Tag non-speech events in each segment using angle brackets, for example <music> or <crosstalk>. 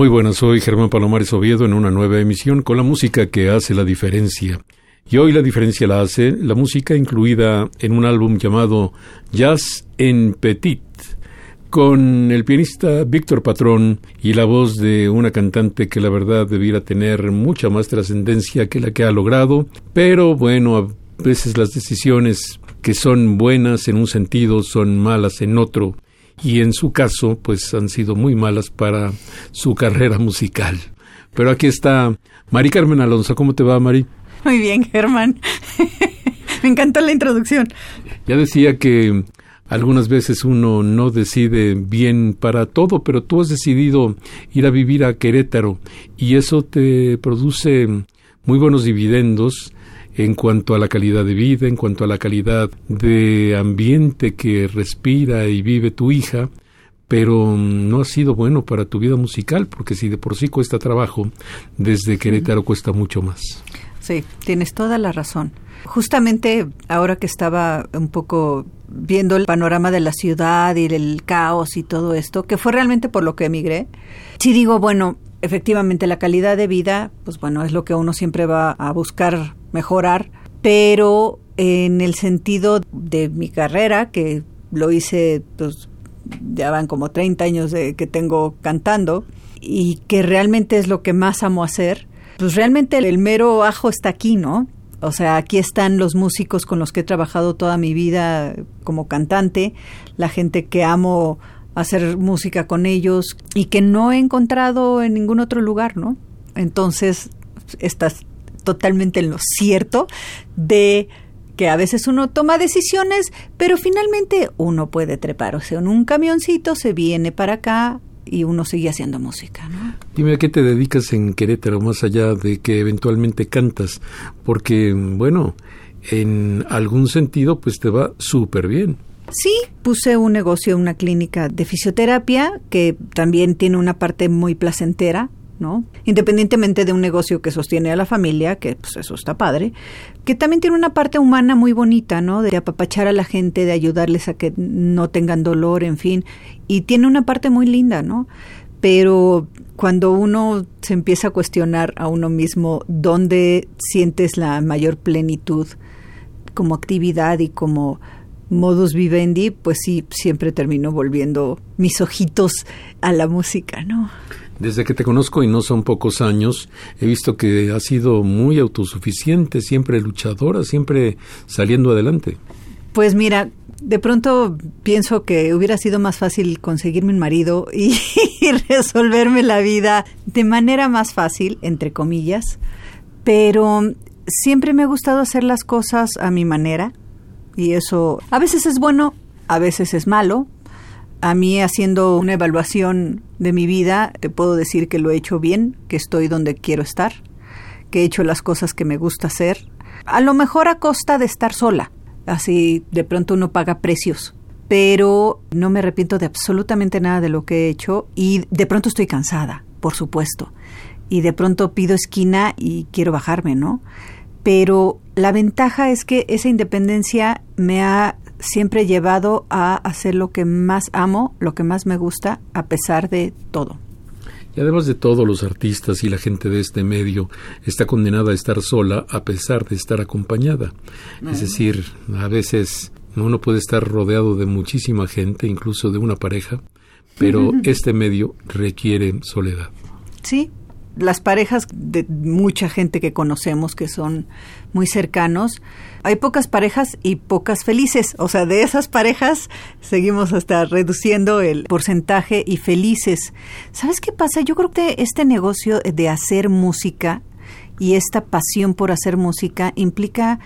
Muy buenas, soy Germán Palomares Oviedo en una nueva emisión con la música que hace la diferencia. Y hoy la diferencia la hace la música incluida en un álbum llamado Jazz en Petit, con el pianista Víctor Patrón y la voz de una cantante que la verdad debiera tener mucha más trascendencia que la que ha logrado, pero bueno, a veces las decisiones que son buenas en un sentido son malas en otro y en su caso pues han sido muy malas para su carrera musical. Pero aquí está Mari Carmen Alonso. ¿Cómo te va, Mari? Muy bien, Germán. <laughs> Me encantó la introducción. Ya decía que algunas veces uno no decide bien para todo, pero tú has decidido ir a vivir a Querétaro y eso te produce muy buenos dividendos en cuanto a la calidad de vida, en cuanto a la calidad de ambiente que respira y vive tu hija, pero no ha sido bueno para tu vida musical, porque si de por sí cuesta trabajo, desde Querétaro cuesta mucho más. Sí, tienes toda la razón. Justamente ahora que estaba un poco viendo el panorama de la ciudad y del caos y todo esto, que fue realmente por lo que emigré, sí digo, bueno, efectivamente la calidad de vida, pues bueno, es lo que uno siempre va a buscar mejorar, pero en el sentido de mi carrera, que lo hice, pues ya van como 30 años de que tengo cantando, y que realmente es lo que más amo hacer, pues realmente el, mero ajo está aquí, ¿no? O sea, aquí están los músicos con los que he trabajado toda mi vida como cantante, la gente que amo hacer música con ellos y que no he encontrado en ningún otro lugar, ¿no? Entonces, estás totalmente en lo cierto de que a veces uno toma decisiones, pero finalmente uno puede trepar, o sea, en un camioncito se viene para acá y uno sigue haciendo música, ¿no? Dime a qué te dedicas en Querétaro, más allá de que eventualmente cantas, porque, bueno, en algún sentido, pues te va súper bien. Sí, puse un negocio, una clínica de fisioterapia que también tiene una parte muy placentera, ¿no? Independientemente de un negocio que sostiene a la familia, que pues eso está padre, que también tiene una parte humana muy bonita, ¿no? De apapachar a la gente, de ayudarles a que no tengan dolor, en fin, y tiene una parte muy linda, ¿no? Pero cuando uno se empieza a cuestionar a uno mismo dónde sientes la mayor plenitud como actividad y como modus vivendi, pues sí, siempre termino volviendo mis ojitos a la música, ¿no? Desde que te conozco y no son pocos años, he visto que has sido muy autosuficiente, siempre luchadora, siempre saliendo adelante. Pues mira, de pronto pienso que hubiera sido más fácil conseguirme un marido y, <laughs> resolverme la vida de manera más fácil, entre comillas, pero siempre me ha gustado hacer las cosas a mi manera y eso a veces es bueno, a veces es malo. A mí haciendo una evaluación de mi vida, te puedo decir que lo he hecho bien, que estoy donde quiero estar, que he hecho las cosas que me gusta hacer, a lo mejor a costa de estar sola. Así de pronto uno paga precios, pero no me arrepiento de absolutamente nada de lo que he hecho y de pronto estoy cansada, por supuesto. Y de pronto pido esquina y quiero bajarme, ¿no? pero la ventaja es que esa independencia me ha siempre llevado a hacer lo que más amo, lo que más me gusta, a pesar de todo. Y además de todo, los artistas y la gente de este medio está condenada a estar sola a pesar de estar acompañada. Es decir, a veces uno puede estar rodeado de muchísima gente, incluso de una pareja, pero <laughs> este medio requiere soledad. Sí, las parejas de mucha gente que conocemos que son muy cercanos, hay pocas parejas y pocas felices. O sea, de esas parejas seguimos hasta reduciendo el porcentaje y felices. ¿Sabes qué pasa? Yo creo que este negocio de hacer música y esta pasión por hacer música implica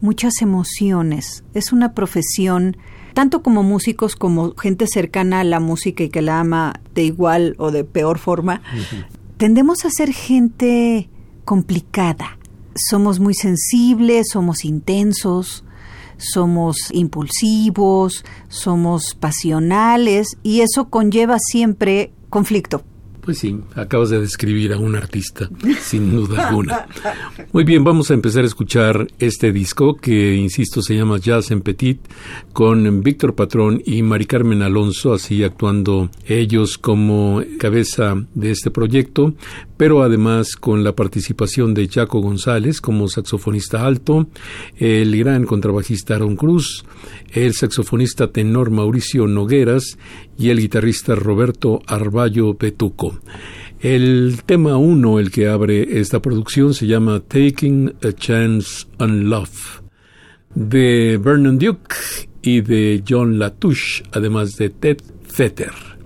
muchas emociones. Es una profesión tanto como músicos como gente cercana a la música y que la ama de igual o de peor forma, tendemos a ser gente complicada. Somos muy sensibles, somos intensos, somos impulsivos, somos pasionales y eso conlleva siempre conflicto. Pues sí, acabas de describir a un artista, sin duda alguna. Muy bien, vamos a empezar a escuchar este disco que, insisto, se llama Jazz en Petit, con Víctor Patrón y Mari Carmen Alonso, así actuando ellos como cabeza de este proyecto, pero además con la participación de Chaco González como saxofonista alto, el gran contrabajista Aaron Cruz, el saxofonista tenor Mauricio Nogueras y el guitarrista Roberto Arballo Petuco. El tema uno, el que abre esta producción, se llama Taking a Chance on Love, de Vernon Duke y de John Latouche, además de Ted Fetter.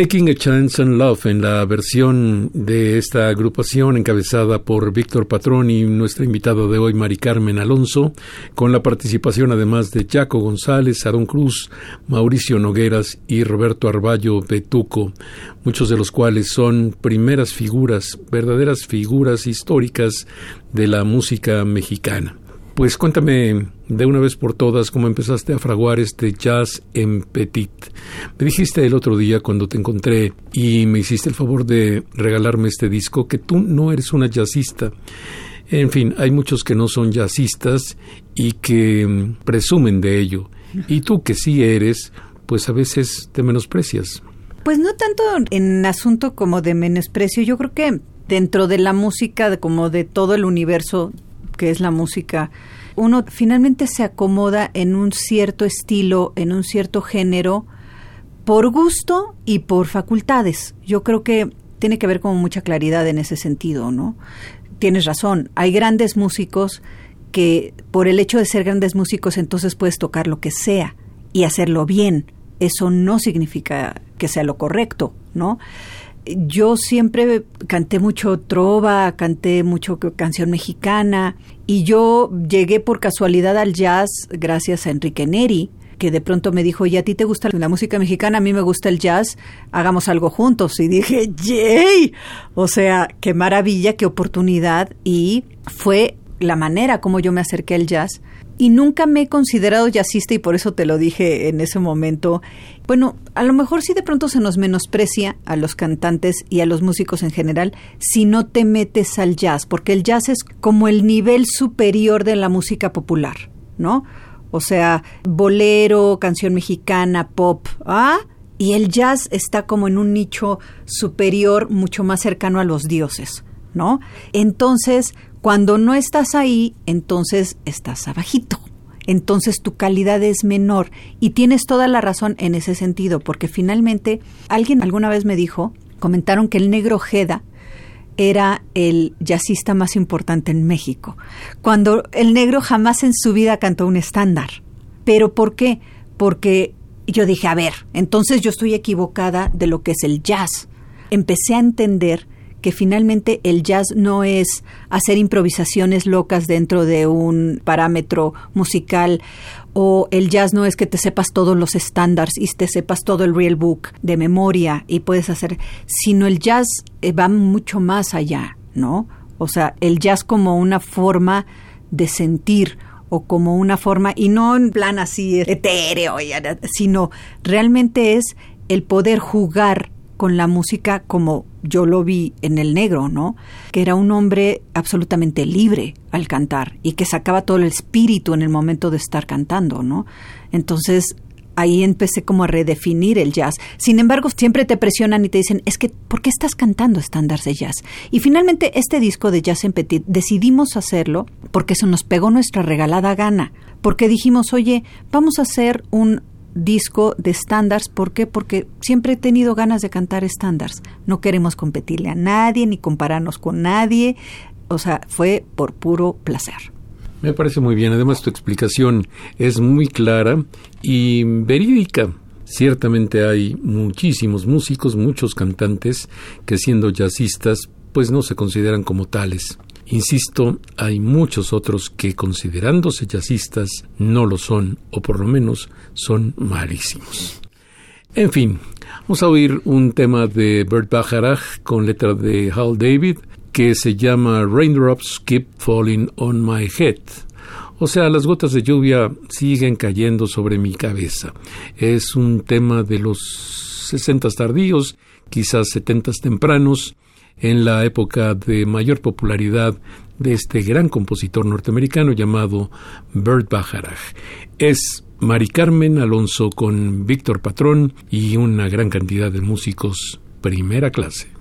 Taking a Chance and Love en la versión de esta agrupación encabezada por Víctor Patrón y nuestra invitada de hoy, Mari Carmen Alonso, con la participación además de Jaco González, Aaron Cruz, Mauricio Nogueras y Roberto Arballo Betuco, muchos de los cuales son primeras figuras, verdaderas figuras históricas de la música mexicana. Pues cuéntame de una vez por todas cómo empezaste a fraguar este jazz en petit. Me dijiste el otro día cuando te encontré y me hiciste el favor de regalarme este disco que tú no eres una jazzista. En fin, hay muchos que no son jazzistas y que mm, presumen de ello. Y tú que sí eres, pues a veces te menosprecias. Pues no tanto en asunto como de menosprecio, yo creo que dentro de la música, como de todo el universo que es la música, uno finalmente se acomoda en un cierto estilo, en un cierto género, por gusto y por facultades. Yo creo que tiene que ver con mucha claridad en ese sentido, ¿no? Tienes razón, hay grandes músicos que por el hecho de ser grandes músicos entonces puedes tocar lo que sea y hacerlo bien. Eso no significa que sea lo correcto, ¿no? Yo siempre canté mucho trova, canté mucho canción mexicana y yo llegué por casualidad al jazz gracias a Enrique Neri, que de pronto me dijo, ¿y a ti te gusta la música mexicana? A mí me gusta el jazz, hagamos algo juntos. Y dije, ¡yay! O sea, qué maravilla, qué oportunidad. Y fue la manera como yo me acerqué al jazz y nunca me he considerado jazzista y por eso te lo dije en ese momento. Bueno, a lo mejor sí de pronto se nos menosprecia a los cantantes y a los músicos en general si no te metes al jazz, porque el jazz es como el nivel superior de la música popular, ¿no? O sea, bolero, canción mexicana, pop, ¿ah? Y el jazz está como en un nicho superior, mucho más cercano a los dioses, ¿no? Entonces, cuando no estás ahí, entonces estás abajito. Entonces tu calidad es menor y tienes toda la razón en ese sentido, porque finalmente alguien alguna vez me dijo, comentaron que el negro Jeda era el jazzista más importante en México, cuando el negro jamás en su vida cantó un estándar. ¿Pero por qué? Porque yo dije, a ver, entonces yo estoy equivocada de lo que es el jazz. Empecé a entender que finalmente el jazz no es hacer improvisaciones locas dentro de un parámetro musical o el jazz no es que te sepas todos los estándares y te sepas todo el real book de memoria y puedes hacer, sino el jazz eh, va mucho más allá, ¿no? O sea, el jazz como una forma de sentir o como una forma, y no en plan así etéreo, sino realmente es el poder jugar con la música como yo lo vi en el negro, ¿no? Que era un hombre absolutamente libre al cantar y que sacaba todo el espíritu en el momento de estar cantando, ¿no? Entonces ahí empecé como a redefinir el jazz. Sin embargo, siempre te presionan y te dicen, es que, ¿por qué estás cantando estándares de jazz? Y finalmente, este disco de Jazz en Petit decidimos hacerlo porque se nos pegó nuestra regalada gana. Porque dijimos, oye, vamos a hacer un disco de estándares. ¿Por qué? Porque siempre he tenido ganas de cantar estándares. No queremos competirle a nadie ni compararnos con nadie. O sea, fue por puro placer. Me parece muy bien. Además, tu explicación es muy clara y verídica. Ciertamente hay muchísimos músicos, muchos cantantes que siendo jazzistas, pues no se consideran como tales. Insisto, hay muchos otros que considerándose jazzistas no lo son, o por lo menos son malísimos. En fin, vamos a oír un tema de Bert Bacharach con letra de Hal David que se llama Raindrops Keep Falling on My Head. O sea, las gotas de lluvia siguen cayendo sobre mi cabeza. Es un tema de los sesentas tardíos, quizás setentas tempranos, en la época de mayor popularidad de este gran compositor norteamericano llamado Bert Bacharach. Es Mari Carmen Alonso con Víctor Patrón y una gran cantidad de músicos primera clase.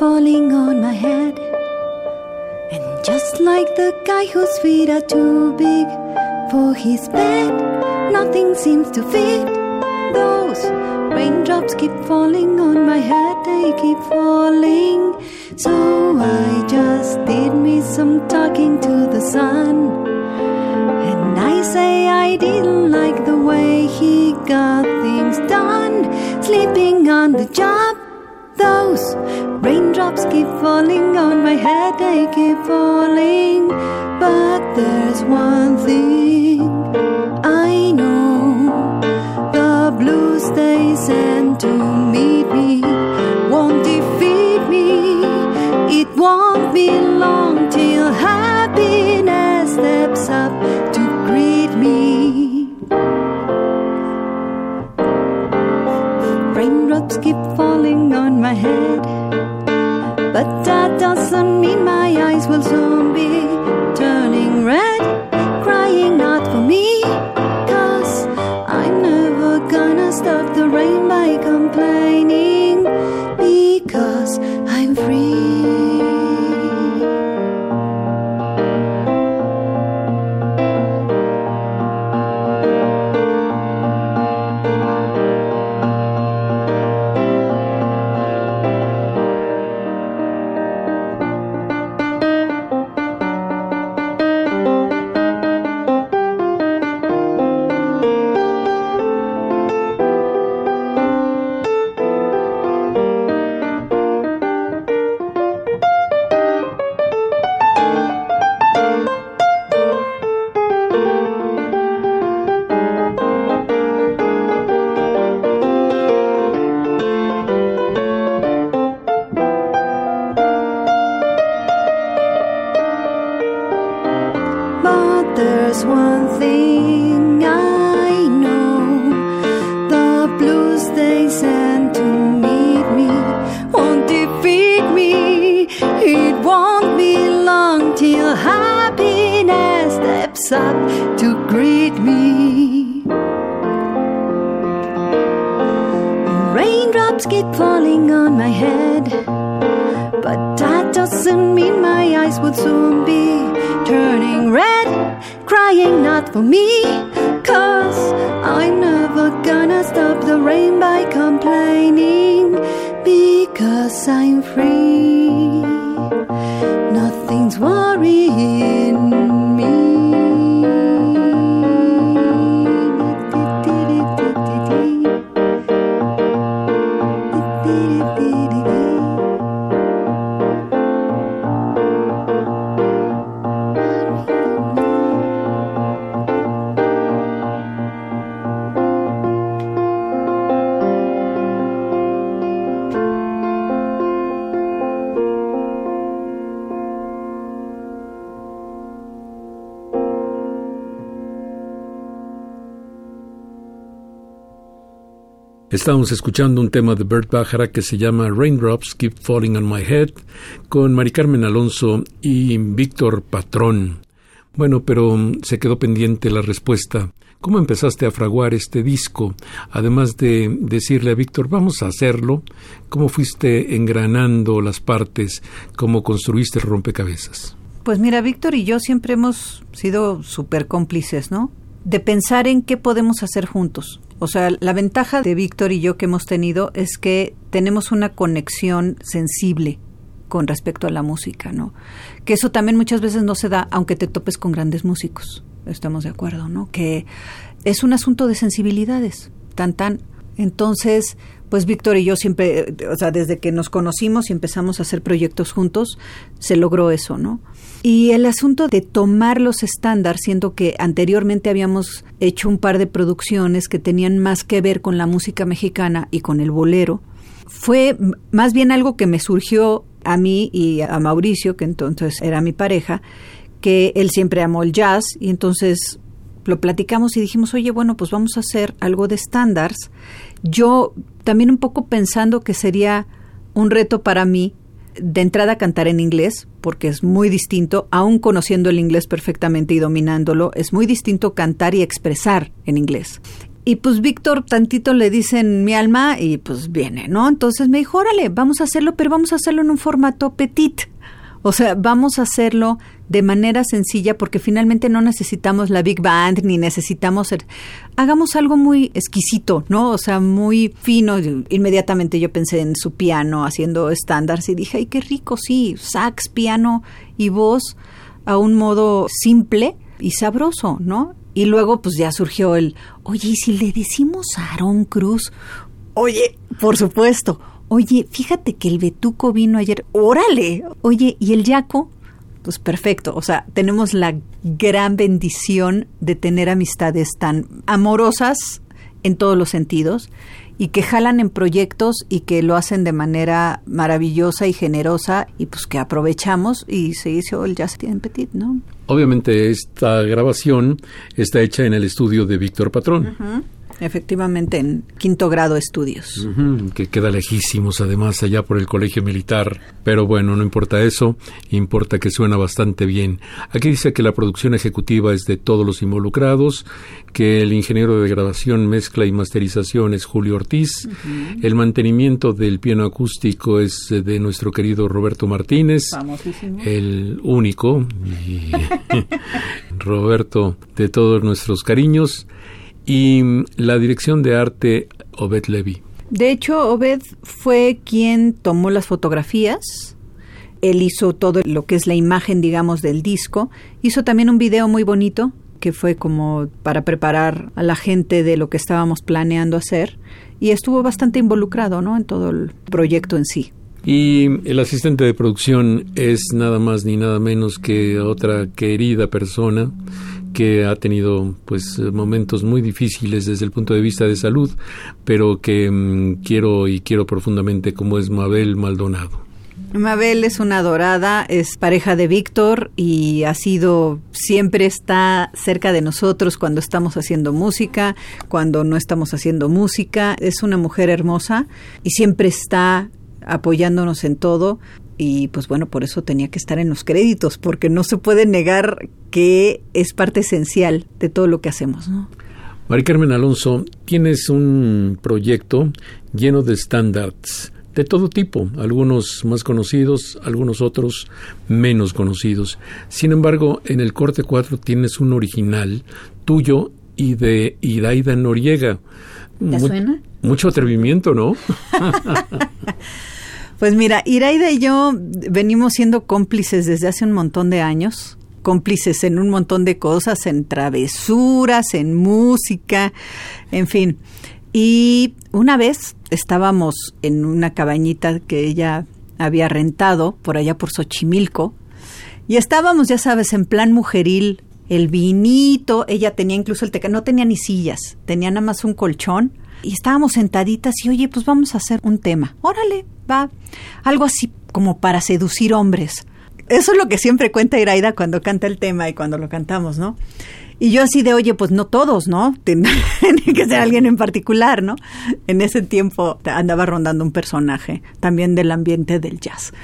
Falling on my head. And just like the guy whose feet are too big for his bed, nothing seems to fit. Those raindrops keep falling on my head, they keep falling. So I just did me some talking to the sun. And I say I didn't like the way he got things done. Sleeping on the job, those raindrops keep falling on my head, they keep falling. Estamos escuchando un tema de Bert Bajara que se llama Raindrops Keep Falling on My Head con Mari Carmen Alonso y Víctor Patrón. Bueno, pero mm, se quedó pendiente la respuesta. ¿Cómo empezaste a fraguar este disco? Además de decirle a Víctor, vamos a hacerlo, ¿cómo fuiste engranando las partes? ¿Cómo construiste rompecabezas? Pues mira, Víctor y yo siempre hemos sido súper cómplices, ¿no? De pensar en qué podemos hacer juntos. O sea, la ventaja de Víctor y yo que hemos tenido es que tenemos una conexión sensible con respecto a la música, ¿no? Que eso también muchas veces no se da aunque te topes con grandes músicos. Estamos de acuerdo, ¿no? Que es un asunto de sensibilidades, tan tan. Entonces, pues Víctor y yo siempre, o sea, desde que nos conocimos y empezamos a hacer proyectos juntos, se logró eso, ¿no? Y el asunto de tomar los estándares, siendo que anteriormente habíamos hecho un par de producciones que tenían más que ver con la música mexicana y con el bolero, fue más bien algo que me surgió a mí y a Mauricio, que entonces era mi pareja, que él siempre amó el jazz y entonces lo platicamos y dijimos, oye, bueno, pues vamos a hacer algo de estándares. Yo también un poco pensando que sería un reto para mí de entrada cantar en inglés, porque es muy distinto, aún conociendo el inglés perfectamente y dominándolo, es muy distinto cantar y expresar en inglés. Y pues Víctor tantito le dicen mi alma y pues viene, ¿no? Entonces me dijo, órale, vamos a hacerlo, pero vamos a hacerlo en un formato petit. O sea, vamos a hacerlo de manera sencilla porque finalmente no necesitamos la big band ni necesitamos ser, hagamos algo muy exquisito, ¿no? O sea, muy fino. Inmediatamente yo pensé en su piano haciendo estándares y dije, ay, qué rico, sí, sax, piano y voz a un modo simple y sabroso, ¿no? Y luego pues ya surgió el, oye, ¿y si le decimos a Aarón Cruz? Oye, por supuesto. Oye, fíjate que el Betuco vino ayer. Órale. Oye, ¿y el Yaco? Pues perfecto. O sea, tenemos la gran bendición de tener amistades tan amorosas en todos los sentidos y que jalan en proyectos y que lo hacen de manera maravillosa y generosa y pues que aprovechamos y se hizo el Jazz en Petit, ¿no? Obviamente esta grabación está hecha en el estudio de Víctor Patrón. Efectivamente, en quinto grado estudios. que queda lejísimos, además, allá por el colegio militar. Pero bueno, no importa eso, importa que suena bastante bien. Aquí dice que la producción ejecutiva es de todos los involucrados, que el ingeniero de grabación, mezcla y masterización es Julio Ortiz, el mantenimiento del piano acústico es de nuestro querido Roberto Martínez, el único, y <laughs> Roberto, de todos nuestros cariños y la dirección de arte Obed Levy. De hecho, Obed fue quien tomó las fotografías. Él hizo todo lo que es la imagen, digamos, del disco. Hizo también un video muy bonito que fue como para preparar a la gente de lo que estábamos planeando hacer y estuvo bastante involucrado, ¿no? En todo el proyecto en sí. Y el asistente de producción es nada más ni nada menos que otra querida persona que ha tenido pues momentos muy difíciles desde el punto de vista de salud, pero que mm, quiero y quiero profundamente como es Mabel Maldonado. Mabel es una adorada, es pareja de Víctor y ha sido, siempre está cerca de nosotros cuando estamos haciendo música, cuando no estamos haciendo música. Es una mujer hermosa y siempre está apoyándonos en todo y pues bueno, por eso tenía que estar en los créditos, porque no se puede negar que es parte esencial de todo lo que hacemos, ¿no? Mari Carmen Alonso, tienes un proyecto lleno de estándares de todo tipo, algunos más conocidos, algunos otros menos conocidos. Sin embargo, en el corte 4 tienes un original tuyo y de Iraida Noriega. ¿Te suena? Mucho atrevimiento, ¿no? <laughs> <laughs> Pues mira, Iraida y yo venimos siendo cómplices desde hace un montón de años, cómplices en un montón de cosas, en travesuras, en música, en fin. Y una vez estábamos en una cabañita que ella había rentado por allá por Xochimilco y estábamos, ya sabes, en plan mujeril, el vinito, ella tenía incluso el teca, no tenía ni sillas, tenía nada más un colchón y estábamos sentaditas y oye, pues vamos a hacer un tema. Órale, va. Algo así como para seducir hombres. Eso es lo que siempre cuenta Iraida cuando canta el tema y cuando lo cantamos, ¿no? Y yo así de, oye, pues no todos, ¿no? <laughs> Tiene que ser alguien en particular, ¿no? En ese tiempo andaba rondando un personaje también del ambiente del jazz.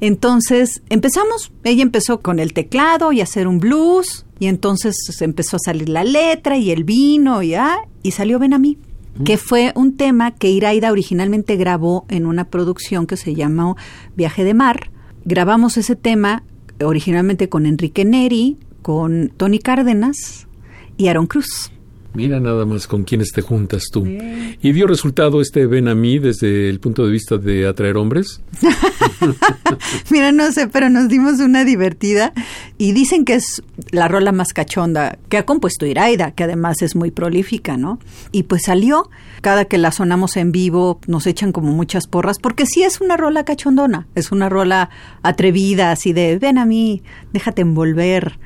Entonces empezamos, ella empezó con el teclado y hacer un blues, y entonces empezó a salir la letra y el vino y, ah, y salió Ven a mí que fue un tema que Iraida originalmente grabó en una producción que se llamó Viaje de Mar. Grabamos ese tema originalmente con Enrique Neri, con Tony Cárdenas y Aaron Cruz. Mira nada más con quiénes te juntas tú. ¿Y dio resultado este Ven a mí desde el punto de vista de atraer hombres? <laughs> Mira, no sé, pero nos dimos una divertida y dicen que es la rola más cachonda que ha compuesto Iraida, que además es muy prolífica, ¿no? Y pues salió, cada que la sonamos en vivo nos echan como muchas porras, porque sí es una rola cachondona, es una rola atrevida, así de ven a mí, déjate envolver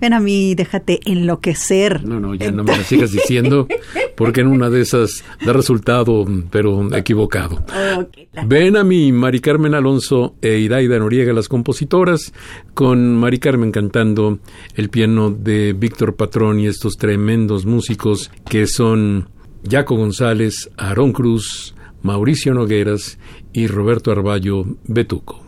ven a mí, déjate enloquecer. No, no, ya no me lo sigas diciendo, porque en una de esas da resultado, pero equivocado. Ven a mí, Mari Carmen Alonso e Iraida Noriega, las compositoras, con Mari Carmen cantando el piano de Víctor Patrón y estos tremendos músicos que son Jaco González, Aarón Cruz, Mauricio Nogueras y Roberto Arballo Betuco.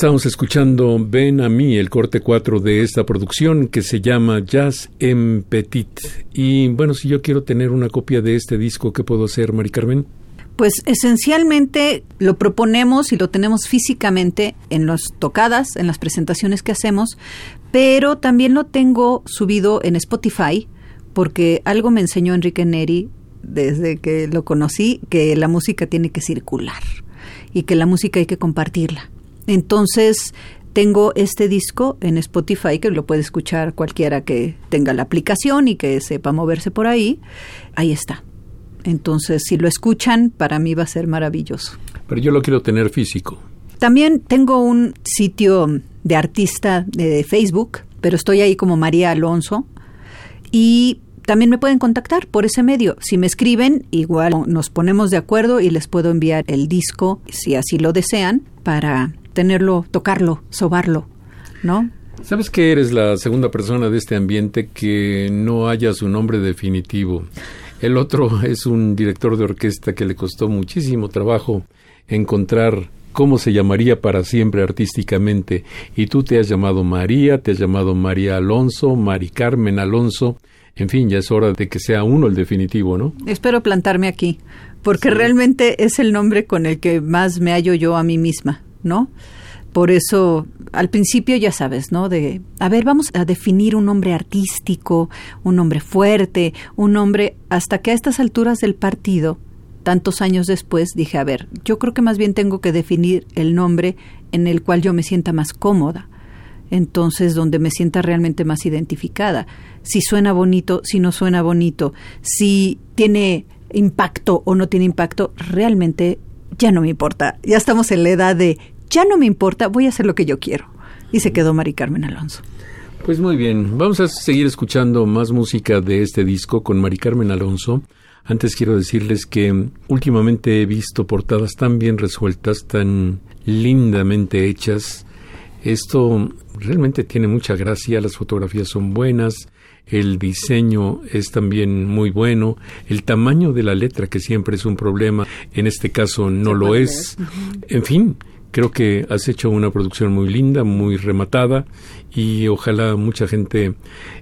Estamos escuchando Ven a mí, el corte 4 de esta producción que se llama Jazz en Petit. Y bueno, si yo quiero tener una copia de este disco, ¿qué puedo hacer, Mari Carmen? Pues esencialmente lo proponemos y lo tenemos físicamente en las tocadas, en las presentaciones que hacemos, pero también lo tengo subido en Spotify porque algo me enseñó Enrique Neri desde que lo conocí, que la música tiene que circular y que la música hay que compartirla. Entonces, tengo este disco en Spotify que lo puede escuchar cualquiera que tenga la aplicación y que sepa moverse por ahí. Ahí está. Entonces, si lo escuchan, para mí va a ser maravilloso. Pero yo lo quiero tener físico. También tengo un sitio de artista de Facebook, pero estoy ahí como María Alonso. Y también me pueden contactar por ese medio. Si me escriben, igual nos ponemos de acuerdo y les puedo enviar el disco, si así lo desean, para tenerlo, tocarlo, sobarlo, ¿no? ¿Sabes que eres la segunda persona de este ambiente que no haya su nombre definitivo? El otro es un director de orquesta que le costó muchísimo trabajo encontrar cómo se llamaría para siempre artísticamente. Y tú te has llamado María, te has llamado María Alonso, Mari Carmen Alonso. En fin, ya es hora de que sea uno el definitivo, ¿no? Espero plantarme aquí, porque realmente es el nombre con el que más me hallo yo a mí misma, ¿no? Por eso, al principio ya sabes, ¿no? De, a ver, vamos a definir un nombre artístico, un nombre fuerte, un nombre, hasta que a estas alturas del partido, tantos años después, dije, a ver, yo creo que más bien tengo que definir el nombre en el cual yo me sienta más cómoda. Entonces, donde me sienta realmente más identificada. Si suena bonito, si no suena bonito, si tiene impacto o no tiene impacto, realmente ya no me importa. Ya estamos en la edad de ya no me importa, voy a hacer lo que yo quiero. Y se quedó Mari Carmen Alonso. Pues muy bien, vamos a seguir escuchando más música de este disco con Mari Carmen Alonso. Antes quiero decirles que últimamente he visto portadas tan bien resueltas, tan lindamente hechas. Esto realmente tiene mucha gracia, las fotografías son buenas, el diseño es también muy bueno, el tamaño de la letra que siempre es un problema, en este caso no lo es. En fin, Creo que has hecho una producción muy linda, muy rematada y ojalá mucha gente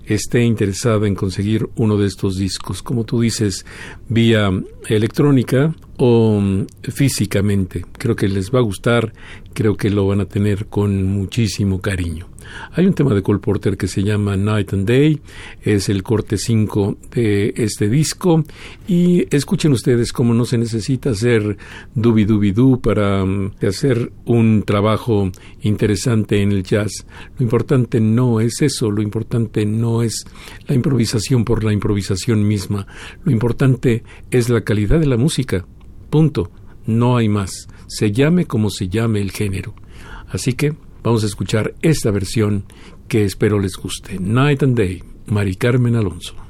esté interesada en conseguir uno de estos discos, como tú dices, vía electrónica o mm, físicamente. Creo que les va a gustar, creo que lo van a tener con muchísimo cariño. Hay un tema de Cole Porter que se llama Night and Day, es el corte 5 de este disco y escuchen ustedes cómo no se necesita hacer dubi dubi du para um, hacer un trabajo interesante en el jazz. Lo importante no es eso, lo importante no es la improvisación por la improvisación misma, lo importante es la calidad de la música. Punto. No hay más. Se llame como se llame el género. Así que Vamos a escuchar esta versión que espero les guste. Night and Day, Mari Carmen Alonso.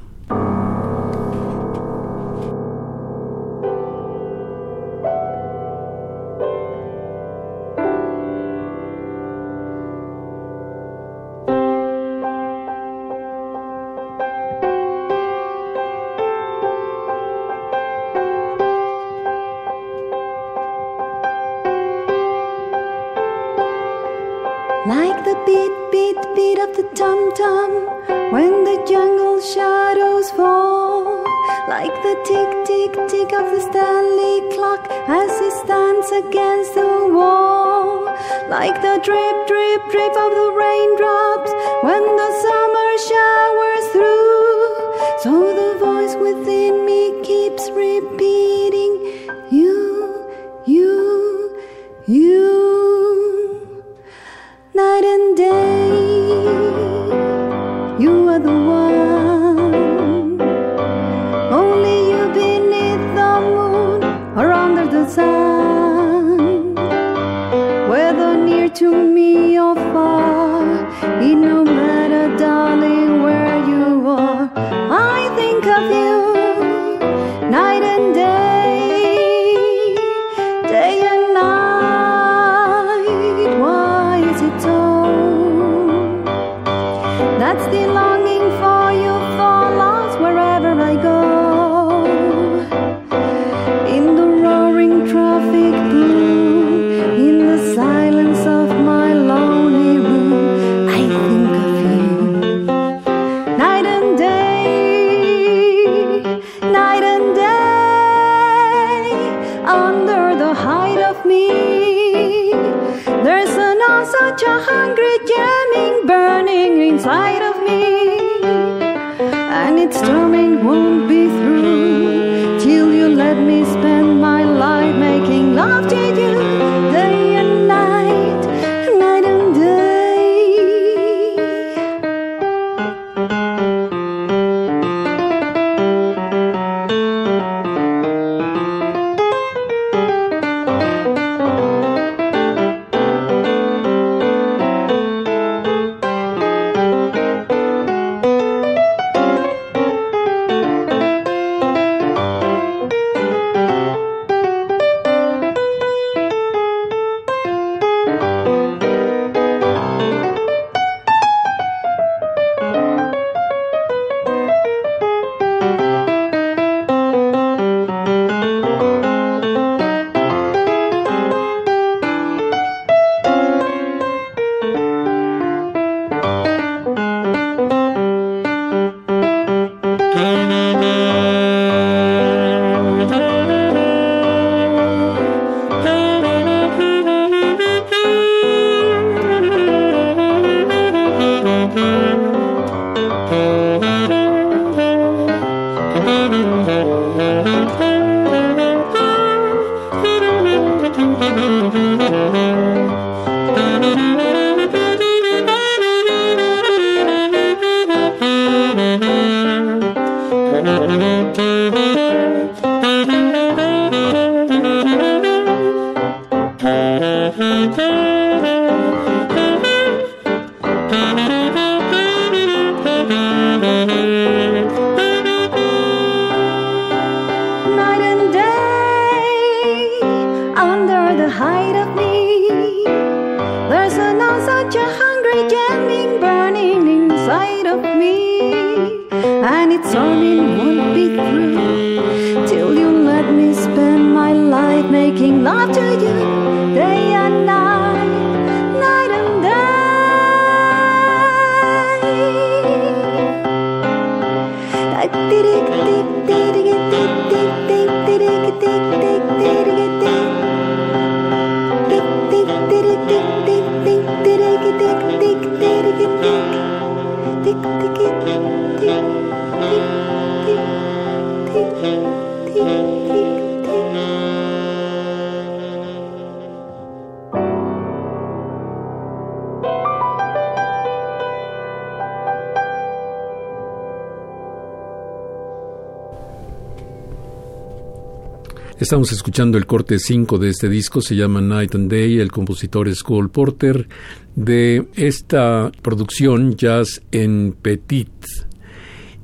Estamos escuchando el corte 5 de este disco, se llama Night and Day, el compositor es Cole Porter, de esta producción Jazz en Petit.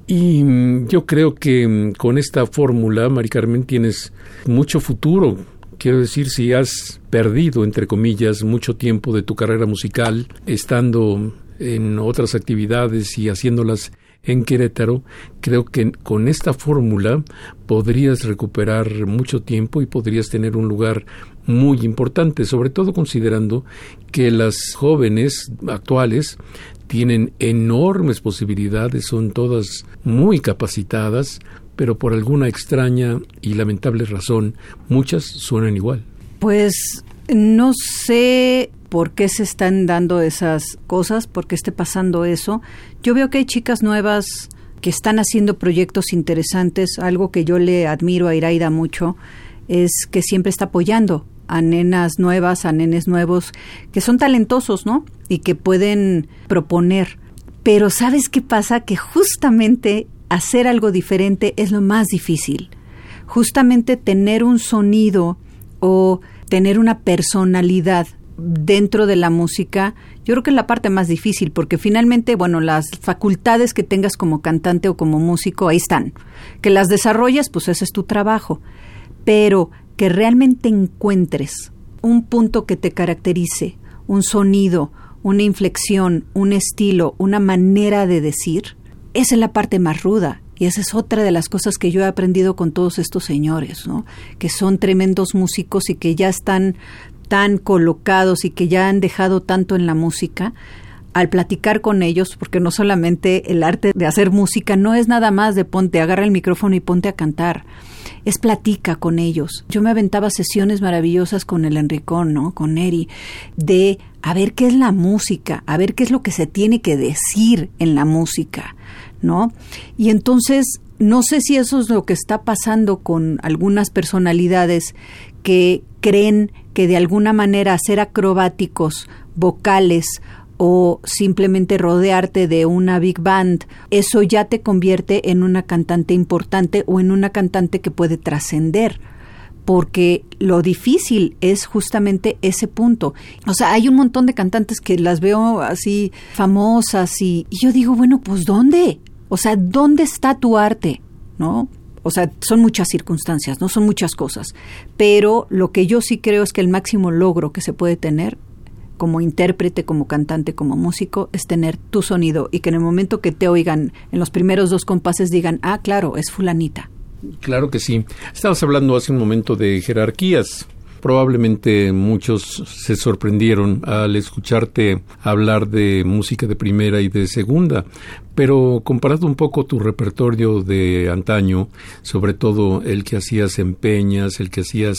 Y mm, yo creo que mm, con esta fórmula, Mari Carmen, tienes mucho futuro. Quiero decir, si has perdido, entre comillas, mucho tiempo de tu carrera musical, estando en otras actividades y haciéndolas en Querétaro, creo que con esta fórmula podrías recuperar mucho tiempo y podrías tener un lugar muy importante, sobre todo considerando que las jóvenes actuales tienen enormes posibilidades, son todas muy capacitadas, pero por alguna extraña y lamentable razón, muchas suenan igual. Pues no sé por qué se están dando esas cosas, por qué esté pasando eso. Yo veo que hay chicas nuevas que están haciendo proyectos interesantes. Algo que yo le admiro a Iraida mucho es que siempre está apoyando a nenas nuevas, a nenes nuevos, que son talentosos, ¿no? Y que pueden proponer. Pero ¿sabes qué pasa? Que justamente hacer algo diferente es lo más difícil. Justamente tener un sonido o tener una personalidad dentro de la música, yo creo que es la parte más difícil, porque finalmente, bueno, las facultades que tengas como cantante o como músico, ahí están. Que las desarrollas, pues ese es tu trabajo. Pero que realmente encuentres un punto que te caracterice, un sonido, una inflexión, un estilo, una manera de decir, esa es la parte más ruda. Y esa es otra de las cosas que yo he aprendido con todos estos señores, ¿no? Que son tremendos músicos y que ya están tan colocados y que ya han dejado tanto en la música, al platicar con ellos, porque no solamente el arte de hacer música no es nada más de ponte, agarra el micrófono y ponte a cantar, es platica con ellos. Yo me aventaba sesiones maravillosas con el Enricón, ¿no? Con Eri, de a ver qué es la música, a ver qué es lo que se tiene que decir en la música, ¿no? Y entonces no sé si eso es lo que está pasando con algunas personalidades que creen que de alguna manera ser acrobáticos, vocales o simplemente rodearte de una big band, eso ya te convierte en una cantante importante o en una cantante que puede trascender porque lo difícil es justamente ese punto. O sea, hay un montón de cantantes que las veo así famosas y, y yo digo, bueno, pues ¿dónde? O sea, ¿dónde está tu arte? ¿No? O sea, son muchas circunstancias, no son muchas cosas. Pero lo que yo sí creo es que el máximo logro que se puede tener como intérprete, como cantante, como músico, es tener tu sonido y que en el momento que te oigan en los primeros dos compases digan, ah, claro, es fulanita. Claro que sí. Estabas hablando hace un momento de jerarquías. Probablemente muchos se sorprendieron al escucharte hablar de música de primera y de segunda, pero comparado un poco tu repertorio de antaño, sobre todo el que hacías en Peñas, el que hacías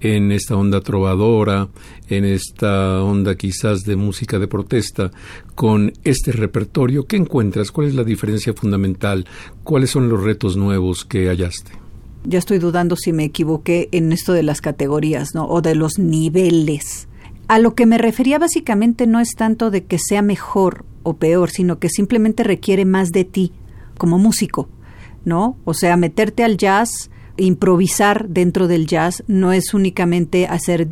en esta onda trovadora, en esta onda quizás de música de protesta, con este repertorio, ¿qué encuentras? ¿Cuál es la diferencia fundamental? ¿Cuáles son los retos nuevos que hallaste? Ya estoy dudando si me equivoqué en esto de las categorías, ¿no? O de los niveles. A lo que me refería básicamente no es tanto de que sea mejor o peor, sino que simplemente requiere más de ti como músico, ¿no? O sea, meterte al jazz, improvisar dentro del jazz no es únicamente hacer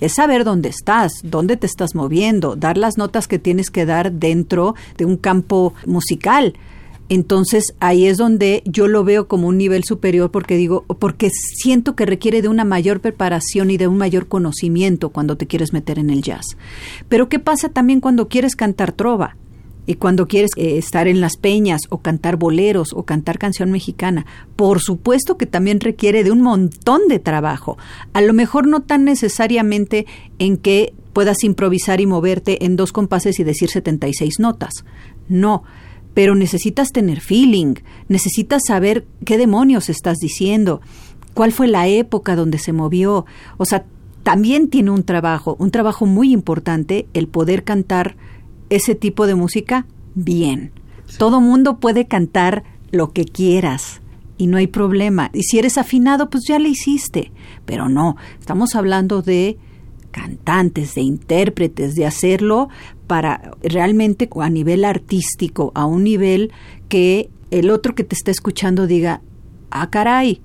es saber dónde estás, dónde te estás moviendo, dar las notas que tienes que dar dentro de un campo musical entonces ahí es donde yo lo veo como un nivel superior porque digo, porque siento que requiere de una mayor preparación y de un mayor conocimiento cuando te quieres meter en el jazz. Pero ¿qué pasa también cuando quieres cantar trova? Y cuando quieres eh, estar en las peñas o cantar boleros o cantar canción mexicana, por supuesto que también requiere de un montón de trabajo. A lo mejor no tan necesariamente en que puedas improvisar y moverte en dos compases y decir 76 notas. No, pero necesitas tener feeling, necesitas saber qué demonios estás diciendo, cuál fue la época donde se movió. O sea, también tiene un trabajo, un trabajo muy importante el poder cantar ese tipo de música bien. Todo mundo puede cantar lo que quieras y no hay problema. Y si eres afinado, pues ya le hiciste. Pero no, estamos hablando de cantantes, de intérpretes, de hacerlo para realmente a nivel artístico, a un nivel que el otro que te está escuchando diga, ah, caray,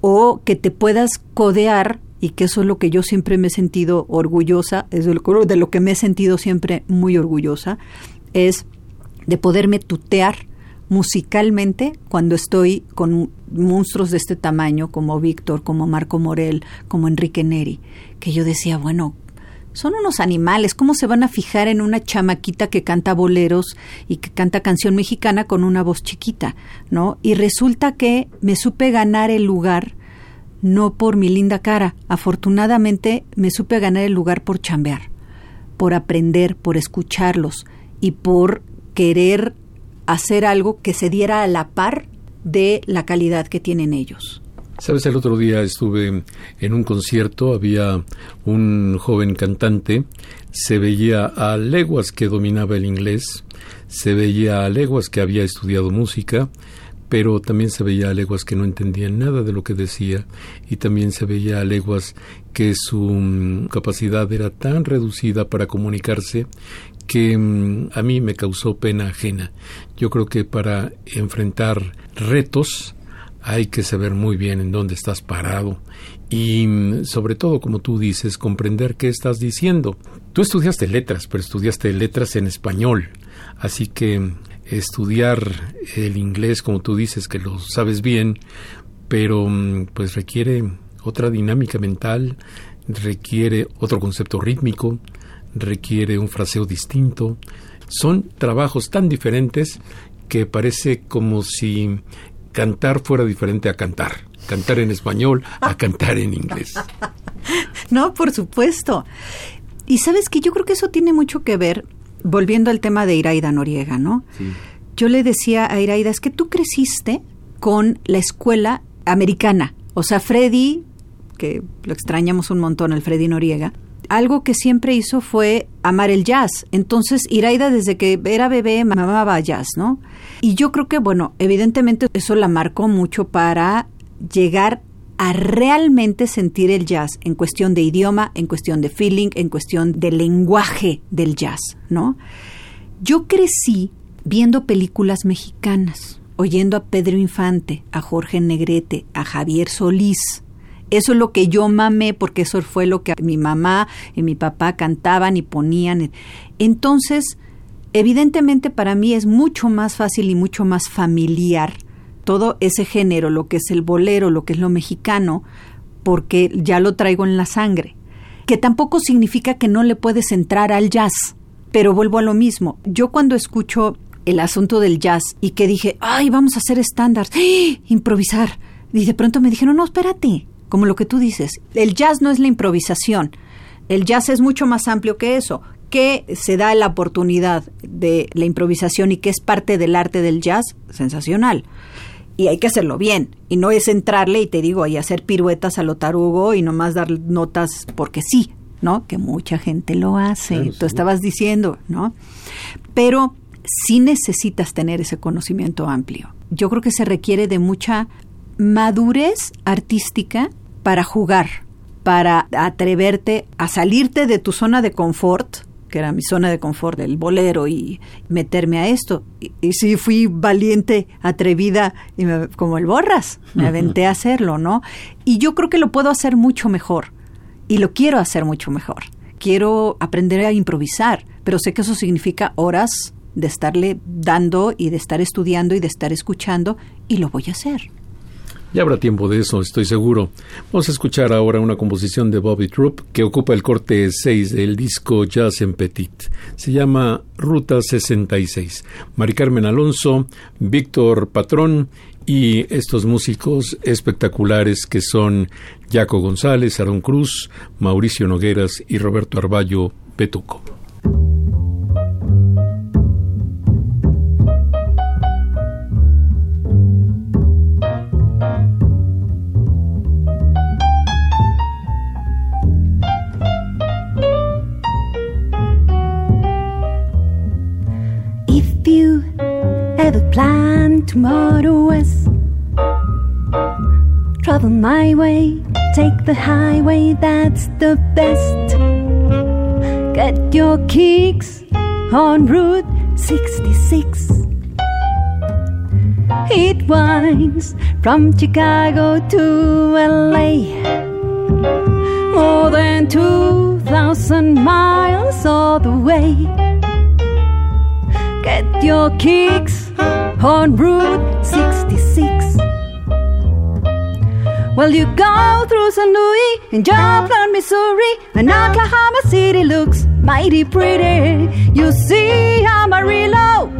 o que te puedas codear y que eso es lo que yo siempre me he sentido orgullosa, es de lo que me he sentido siempre muy orgullosa, es de poderme tutear musicalmente cuando estoy con monstruos de este tamaño como Víctor, como Marco Morel, como Enrique Neri, que yo decía, bueno, son unos animales, ¿cómo se van a fijar en una chamaquita que canta boleros y que canta canción mexicana con una voz chiquita, ¿no? Y resulta que me supe ganar el lugar no por mi linda cara, afortunadamente me supe ganar el lugar por chambear, por aprender, por escucharlos y por querer hacer algo que se diera a la par de la calidad que tienen ellos. Sabes, el otro día estuve en un concierto, había un joven cantante, se veía a leguas que dominaba el inglés, se veía a leguas que había estudiado música, pero también se veía a leguas que no entendían nada de lo que decía y también se veía a leguas que su mm, capacidad era tan reducida para comunicarse que mm, a mí me causó pena ajena. Yo creo que para enfrentar retos hay que saber muy bien en dónde estás parado y mm, sobre todo, como tú dices, comprender qué estás diciendo. Tú estudiaste letras, pero estudiaste letras en español, así que mm, estudiar el inglés, como tú dices, que lo sabes bien, pero pues requiere otra dinámica mental, requiere otro concepto rítmico, requiere un fraseo distinto. Son trabajos tan diferentes que parece como si cantar fuera diferente a cantar. Cantar en español a <laughs> cantar en inglés. No, por supuesto. Y sabes que yo creo que eso tiene mucho que ver, volviendo al tema de Iraida Noriega, ¿no? Yo le decía a Iraida, es que tú creciste con la escuela americana. O sea, Freddy, que lo extrañamos un montón, el Freddy Noriega, algo que siempre hizo fue amar el jazz. Entonces, Iraida desde que era bebé amaba jazz, ¿no? Y yo creo que, bueno, evidentemente eso la marcó mucho para llegar a realmente sentir el jazz en cuestión de idioma, en cuestión de feeling, en cuestión de lenguaje del jazz, ¿no? Yo crecí viendo películas mexicanas, oyendo a Pedro Infante, a Jorge Negrete, a Javier Solís, eso es lo que yo mamé porque eso fue lo que mi mamá y mi papá cantaban y ponían. Entonces, evidentemente para mí es mucho más fácil y mucho más familiar todo ese género, lo que es el bolero, lo que es lo mexicano, porque ya lo traigo en la sangre. Que tampoco significa que no le puedes entrar al jazz, pero vuelvo a lo mismo. Yo cuando escucho el asunto del jazz y que dije, ay, vamos a hacer estándares, ¡Ah! improvisar, y de pronto me dijeron, no, espérate, como lo que tú dices. El jazz no es la improvisación. El jazz es mucho más amplio que eso que se da la oportunidad de la improvisación y que es parte del arte del jazz, sensacional. Y hay que hacerlo bien. Y no es entrarle y te digo, y hacer piruetas a lo tarugo y nomás dar notas porque sí, ¿no? Que mucha gente lo hace. Tú estabas diciendo, ¿no? Pero sí necesitas tener ese conocimiento amplio. Yo creo que se requiere de mucha madurez artística para jugar, para atreverte a salirte de tu zona de confort que era mi zona de confort del bolero y meterme a esto. Y, sí fui valiente, atrevida, y como el borras, me aventé a <laughs> hacerlo, ¿no? Y yo creo que lo puedo hacer mucho mejor y lo quiero hacer mucho mejor. Quiero aprender a improvisar, pero sé que eso significa horas de estarle dando y de estar estudiando y de estar escuchando y lo voy a hacer. Ya habrá tiempo de eso, estoy seguro. Vamos a escuchar ahora una composición de Bobby Troop que ocupa el corte 6 del disco Jazz en Petit. Se llama Ruta 66. Mari Carmen Alonso, Víctor Patrón y estos músicos espectaculares que son Jaco González, Aaron Cruz, Mauricio Nogueras y Roberto Arballo Petuco. Plan tomorrow west. Travel my way, take the highway, that's the best. Get your kicks on Route 66. It winds from Chicago to LA. More than 2,000 miles all the way. Get your kicks on Route 66. Well, you go through St. Louis and Joplin, Missouri, and Oklahoma City looks mighty pretty. You see Amarillo,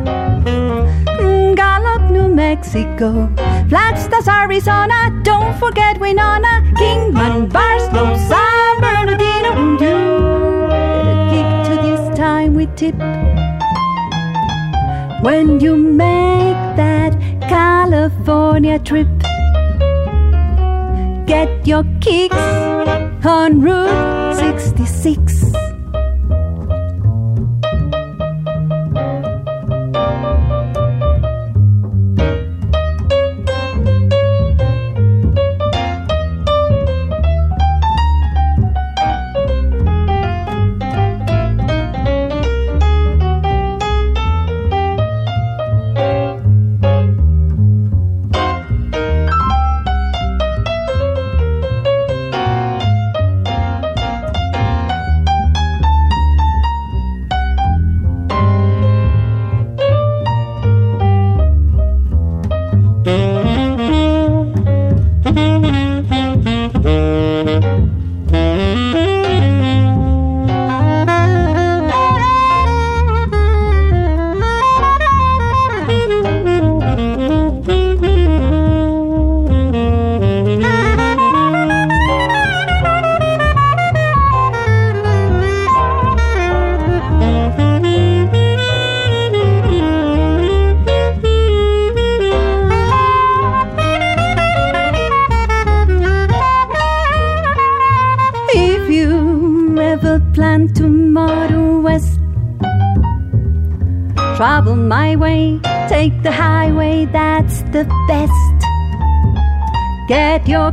mm, Gallup, New Mexico, Flagstaff, Arizona. Don't forget Winona, Kingman, Barstow, San Bernardino. And better keep to this time we tip when you make that California trip. Get your kicks on Route 66.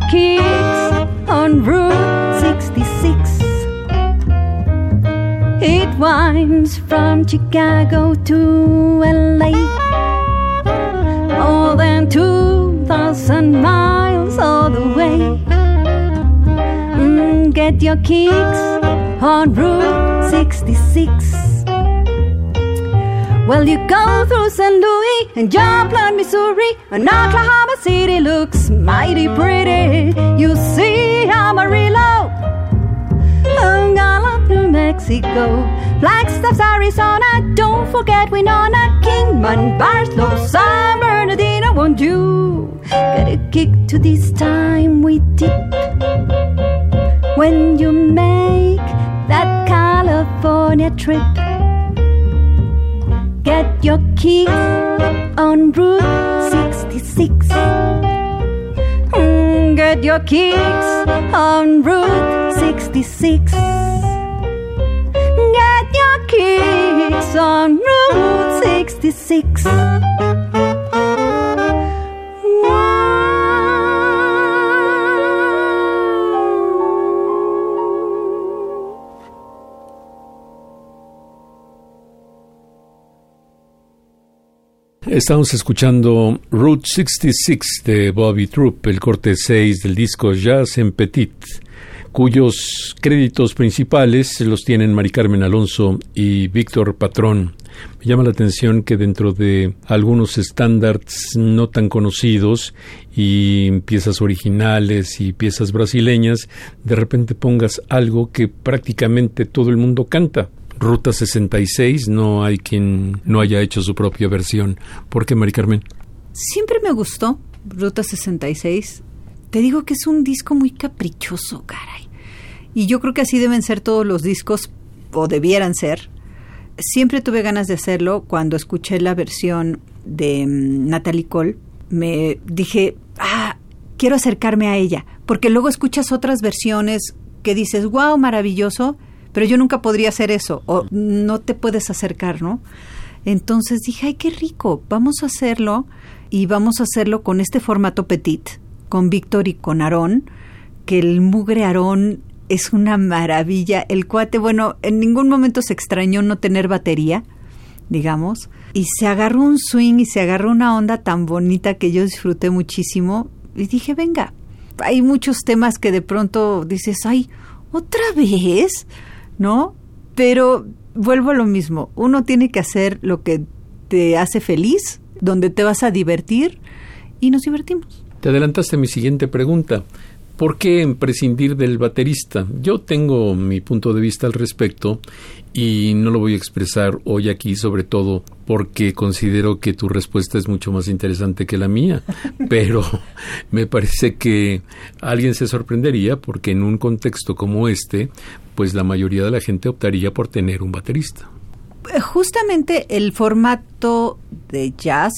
Kicks on Route 66. It winds from Chicago to LA. More than 2,000 miles all the way. Mm, get your kicks on Route 66. Well, you go through St. Louis and Joplin, Missouri, and Oklahoma City looks mighty pretty. You see Amarillo, Gallup, New Mexico, Flagstaff, Arizona. Don't forget Winona, Kingman, Barstow, San Bernardino. want you. Get a kick to this time we dip. When you make that California trip, kicks on Route 66. Mm, get your kicks on Route 66. Get your kicks on Route 66. Estamos escuchando Route 66 de Bobby Troop, el corte 6 del disco Jazz en Petit, cuyos créditos principales los tienen Mari Carmen Alonso y Víctor Patrón. Me llama la atención que dentro de algunos estándares no tan conocidos y piezas originales y piezas brasileñas, de repente pongas algo que prácticamente todo el mundo canta. Ruta 66, no hay quien no haya hecho su propia versión. ¿Por qué, Mari Carmen? Siempre me gustó Ruta 66. Te digo que es un disco muy caprichoso, caray. Y yo creo que así deben ser todos los discos, o debieran ser. Siempre tuve ganas de hacerlo cuando escuché la versión de mm, Natalie Cole. Me dije, ah, quiero acercarme a ella, porque luego escuchas otras versiones que dices, wow, maravilloso, pero yo nunca podría hacer eso, o no te puedes acercar, ¿no? Entonces dije, ay, qué rico, vamos a hacerlo y vamos a hacerlo con este formato petit, con Víctor y con Aarón, que el mugre Aarón es una maravilla. El cuate, bueno, en ningún momento se extrañó no tener batería, digamos, y se agarró un swing y se agarró una onda tan bonita que yo disfruté muchísimo y dije, venga, hay muchos temas que de pronto dices, ay, otra vez, ¿no? Pero vuelvo a lo mismo, uno tiene que hacer lo que te hace feliz, donde te vas a divertir y nos divertimos. Te adelantaste a mi siguiente pregunta. ¿Por qué prescindir del baterista? Yo tengo mi punto de vista al respecto y no lo voy a expresar hoy aquí, sobre todo porque considero que tu respuesta es mucho más interesante que la mía, <laughs> pero me parece que alguien se sorprendería porque en un contexto como este, pues la mayoría de la gente optaría por tener un baterista. Justamente el formato de jazz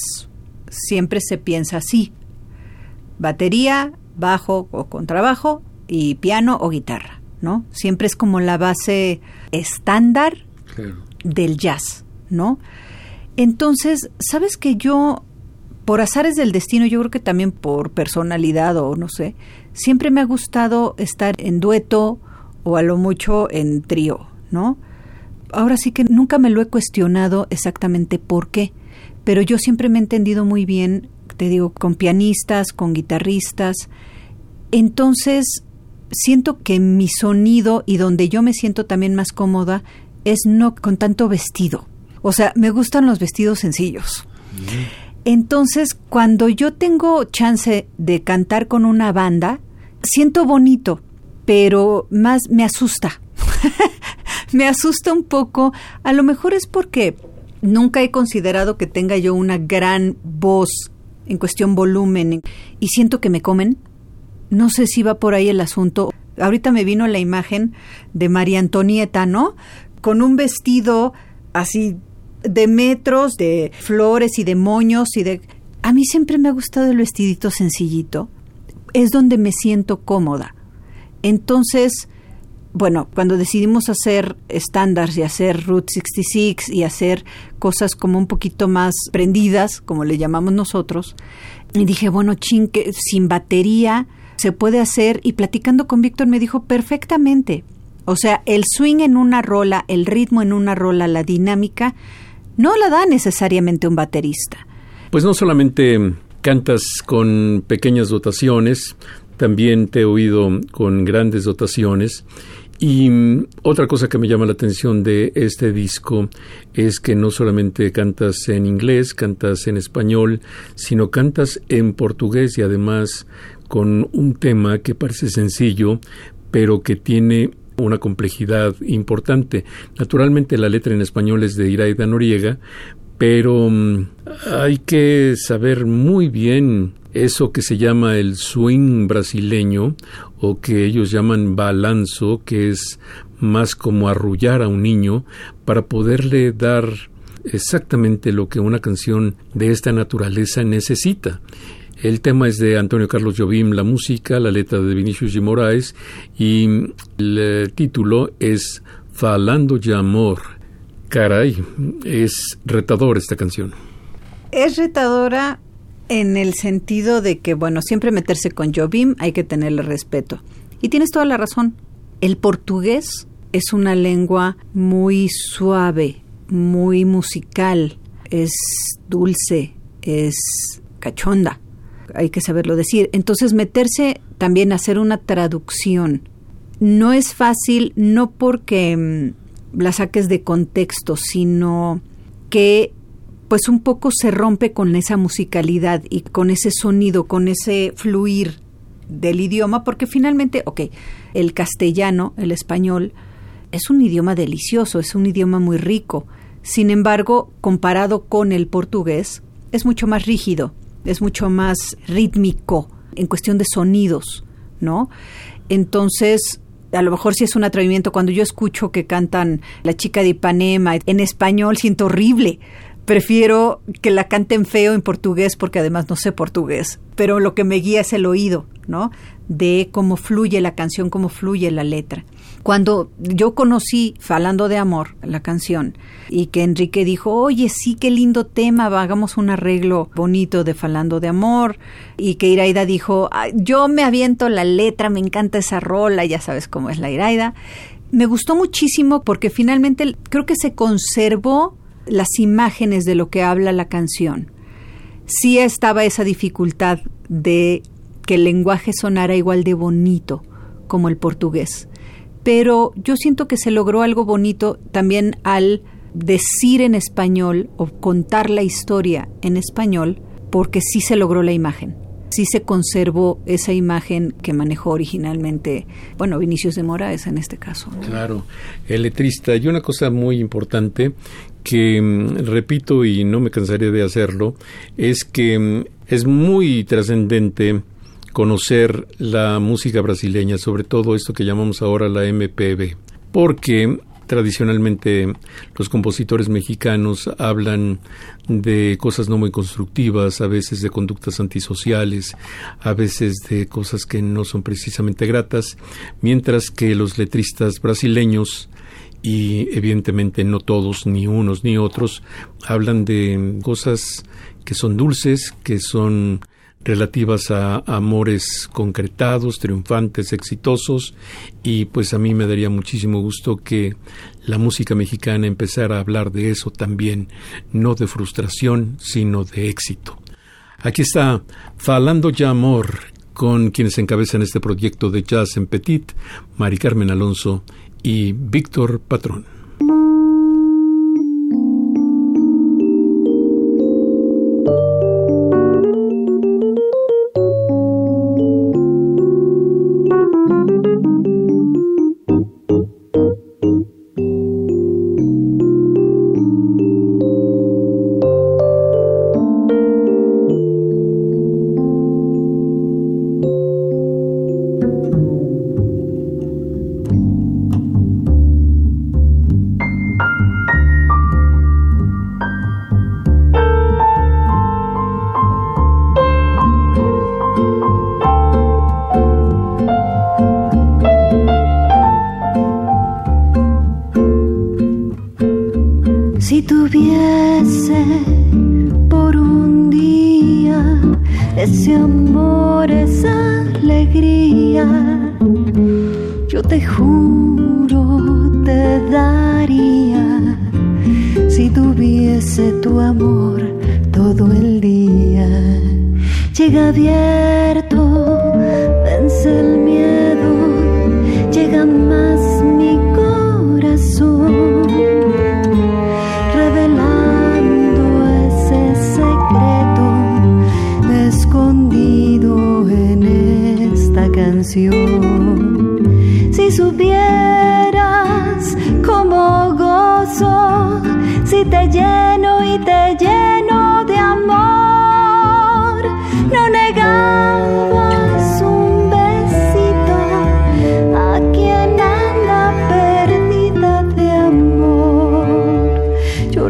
siempre se piensa así. Batería, bajo o contrabajo y piano o guitarra, ¿no? Siempre es como la base estándar del jazz, ¿no? Entonces, sabes que yo, por azares del destino, yo creo que también por personalidad o no sé, siempre me ha gustado estar en dueto o a lo mucho en trío, ¿no? Ahora sí que nunca me lo he cuestionado exactamente por qué, pero yo siempre me he entendido muy bien te digo, con pianistas, con guitarristas. Entonces, siento que mi sonido y donde yo me siento también más cómoda es no con tanto vestido. O sea, me gustan los vestidos sencillos. Entonces, cuando yo tengo chance de cantar con una banda, siento bonito, pero más me asusta. <laughs> me asusta un poco. A lo mejor es porque nunca he considerado que tenga yo una gran voz en cuestión volumen y siento que me comen. No sé si va por ahí el asunto. Ahorita me vino la imagen de María Antonieta, ¿no? Con un vestido así de metros, de flores y de moños y de... A mí siempre me ha gustado el vestidito sencillito. Es donde me siento cómoda. Entonces, bueno, cuando decidimos hacer estándares y hacer Route 66 y hacer cosas como un poquito más prendidas, como le llamamos nosotros, y dije, bueno, chin, que sin batería se puede hacer. Y platicando con Víctor me dijo, perfectamente. O sea, el swing en una rola, el ritmo en una rola, la dinámica, no la da necesariamente un baterista. Pues no solamente cantas con pequeñas dotaciones, también te he oído con grandes dotaciones y mm, otra cosa que me llama la atención de este disco es que no solamente cantas en inglés, cantas en español, sino cantas en portugués y además con un tema que parece sencillo, pero que tiene una complejidad importante. Naturalmente la letra en español es de Iraida Noriega, pero mm, hay que saber muy bien eso que se llama el swing brasileño o que ellos llaman balanzo, que es más como arrullar a un niño para poderle dar exactamente lo que una canción de esta naturaleza necesita. El tema es de Antonio Carlos Jobim, la música, la letra de Vinicius G. Moraes y el título es Falando de Amor. Caray, es retador esta canción. Es retadora en el sentido de que, bueno, siempre meterse con Jobim hay que tenerle respeto. Y tienes toda la razón. El portugués es una lengua muy suave, muy musical, es dulce, es cachonda, hay que saberlo decir. Entonces meterse también a hacer una traducción no es fácil, no porque mm, la saques de contexto, sino que pues un poco se rompe con esa musicalidad y con ese sonido, con ese fluir del idioma, porque finalmente, ok, el castellano, el español, es un idioma delicioso, es un idioma muy rico. Sin embargo, comparado con el portugués, es mucho más rígido, es mucho más rítmico en cuestión de sonidos, ¿no? Entonces, a lo mejor sí es un atrevimiento. Cuando yo escucho que cantan La chica de Ipanema en español, siento horrible. Prefiero que la canten feo en portugués porque además no sé portugués. Pero lo que me guía es el oído, ¿no? De cómo fluye la canción, cómo fluye la letra. Cuando yo conocí Falando de Amor, la canción, y que Enrique dijo, oye, sí, qué lindo tema, hagamos un arreglo bonito de Falando de Amor, y que Iraida dijo, yo me aviento la letra, me encanta esa rola, ya sabes cómo es la Iraida. Me gustó muchísimo porque finalmente creo que se conservó las imágenes de lo que habla la canción. Sí estaba esa dificultad de que el lenguaje sonara igual de bonito como el portugués pero yo siento que se logró algo bonito también al decir en español o contar la historia en español, porque sí se logró la imagen. Sí se conservó esa imagen que manejó originalmente, bueno, Vinicius de Moraes en este caso. Claro, el letrista. Y una cosa muy importante que mm, repito y no me cansaré de hacerlo, es que mm, es muy trascendente conocer la música brasileña, sobre todo esto que llamamos ahora la MPB, porque tradicionalmente los compositores mexicanos hablan de cosas no muy constructivas, a veces de conductas antisociales, a veces de cosas que no son precisamente gratas, mientras que los letristas brasileños y evidentemente no todos, ni unos ni otros, hablan de cosas que son dulces, que son relativas a amores concretados, triunfantes, exitosos y pues a mí me daría muchísimo gusto que la música mexicana empezara a hablar de eso también, no de frustración, sino de éxito. Aquí está Falando ya Amor con quienes encabezan este proyecto de jazz en Petit, Mari Carmen Alonso y Víctor Patrón.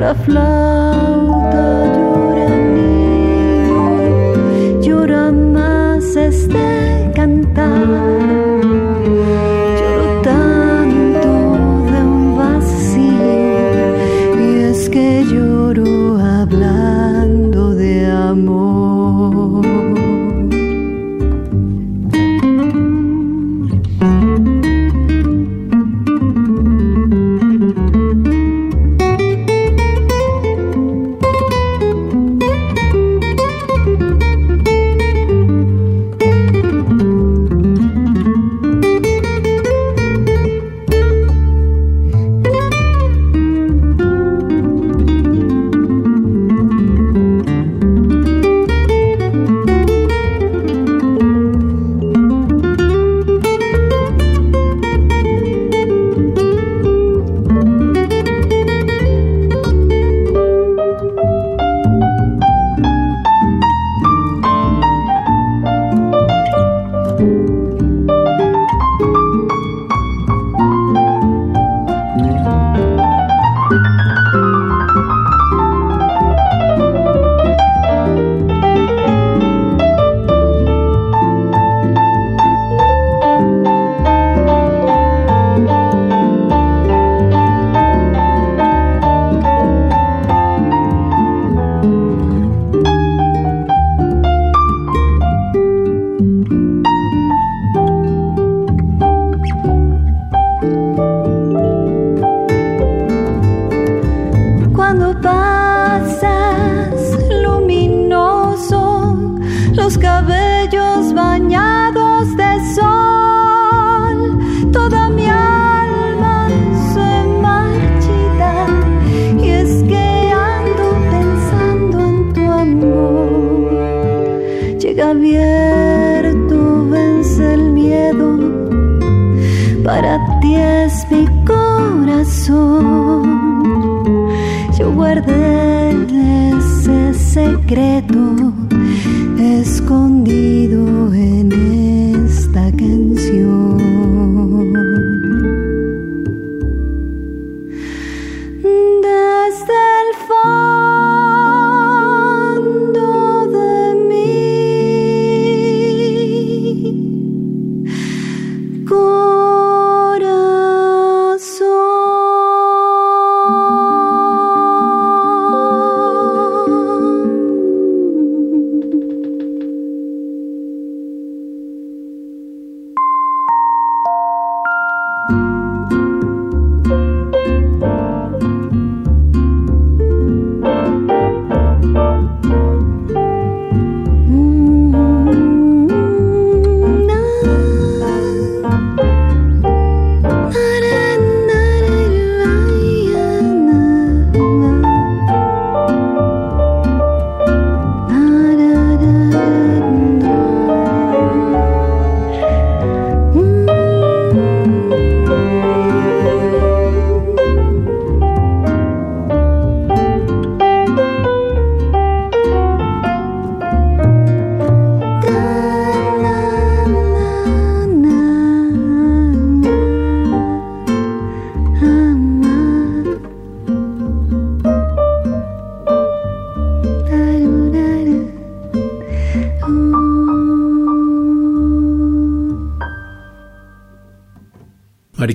Llora flauta, llora niño, llora más este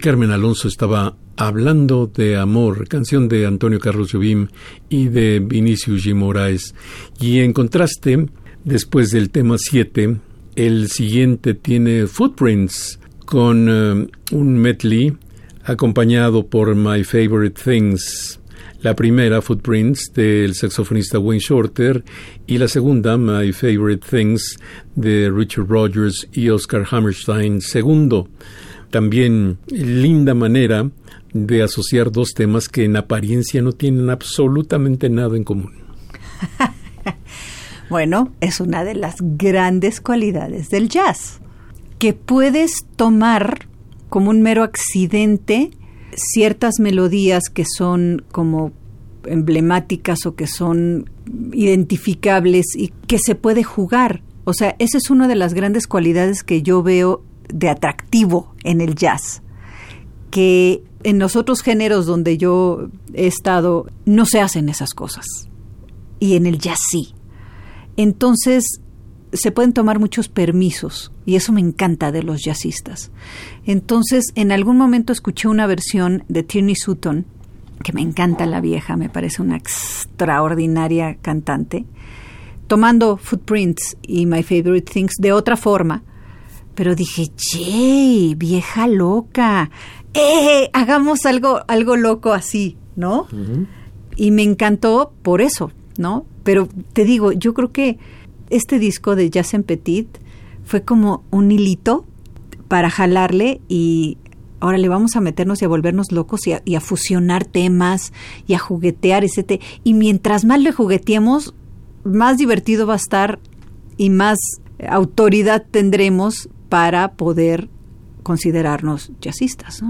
Carmen Alonso estaba hablando de amor, canción de Antonio Carlos Jobim y de Vinicius G. Moraes. Y en contraste, después del tema 7, el siguiente tiene Footprints con eh, un medley acompañado por My Favorite Things. La primera, Footprints, del saxofonista Wayne Shorter, y la segunda, My Favorite Things, de Richard Rogers y Oscar Hammerstein II. También linda manera de asociar dos temas que en apariencia no tienen absolutamente nada en común. <laughs> Bueno, es una de las grandes cualidades del jazz, que puedes tomar como un mero accidente ciertas melodías que son como emblemáticas o que son identificables y que se puede jugar. O sea, esa es una de las grandes cualidades que yo veo de atractivo en el jazz, que en los otros géneros donde yo he estado no se hacen esas cosas y en el jazz sí. Entonces se pueden tomar muchos permisos y eso me encanta de los jazzistas. Entonces, en algún momento escuché una versión de Tierney Sutton, que me encanta la vieja, me parece una extraordinaria cantante, tomando Footprints y My Favorite Things de otra forma, pero dije, ¡Jay, vieja loca! ¡Eh! Hagamos algo, algo loco así, ¿no? Y me encantó por eso, ¿no? Pero te digo, yo creo que este disco de Jazz en Petit fue como un hilito para jalarle y ahora le vamos a meternos y a volvernos locos y a, fusionar temas y a juguetear, etc. Y mientras más le jugueteemos, más divertido va a estar y más autoridad tendremos para poder considerarnos jazzistas.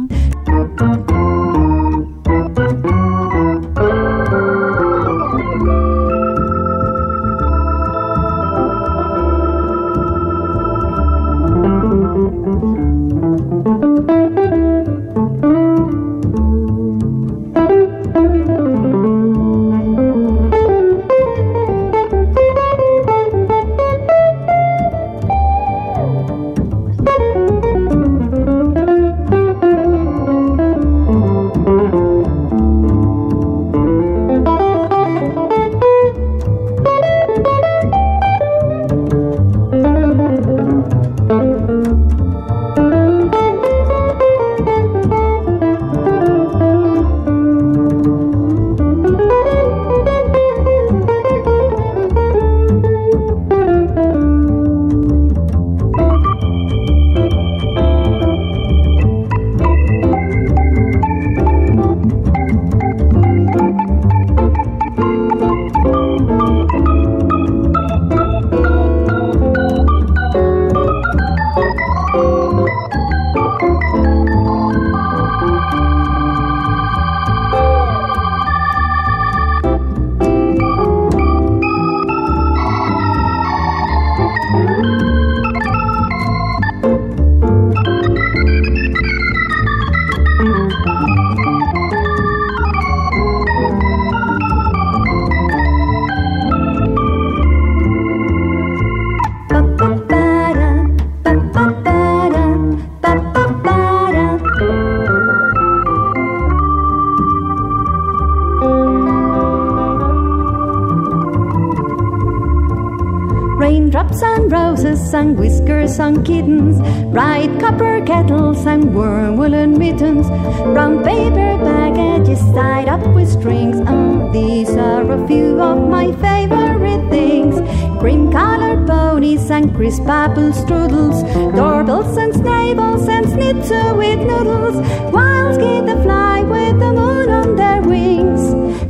And on kittens, bright copper kettles and warm woolen mittens, brown paper packages tied up with strings. Oh, these are a few of my favorite things. Cream colored ponies and crisp apple strudels, doorbells and stables and schnitzel with noodles, wild geese that fly with the moon on their wings.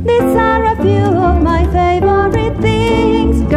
These are a few of my favorite things.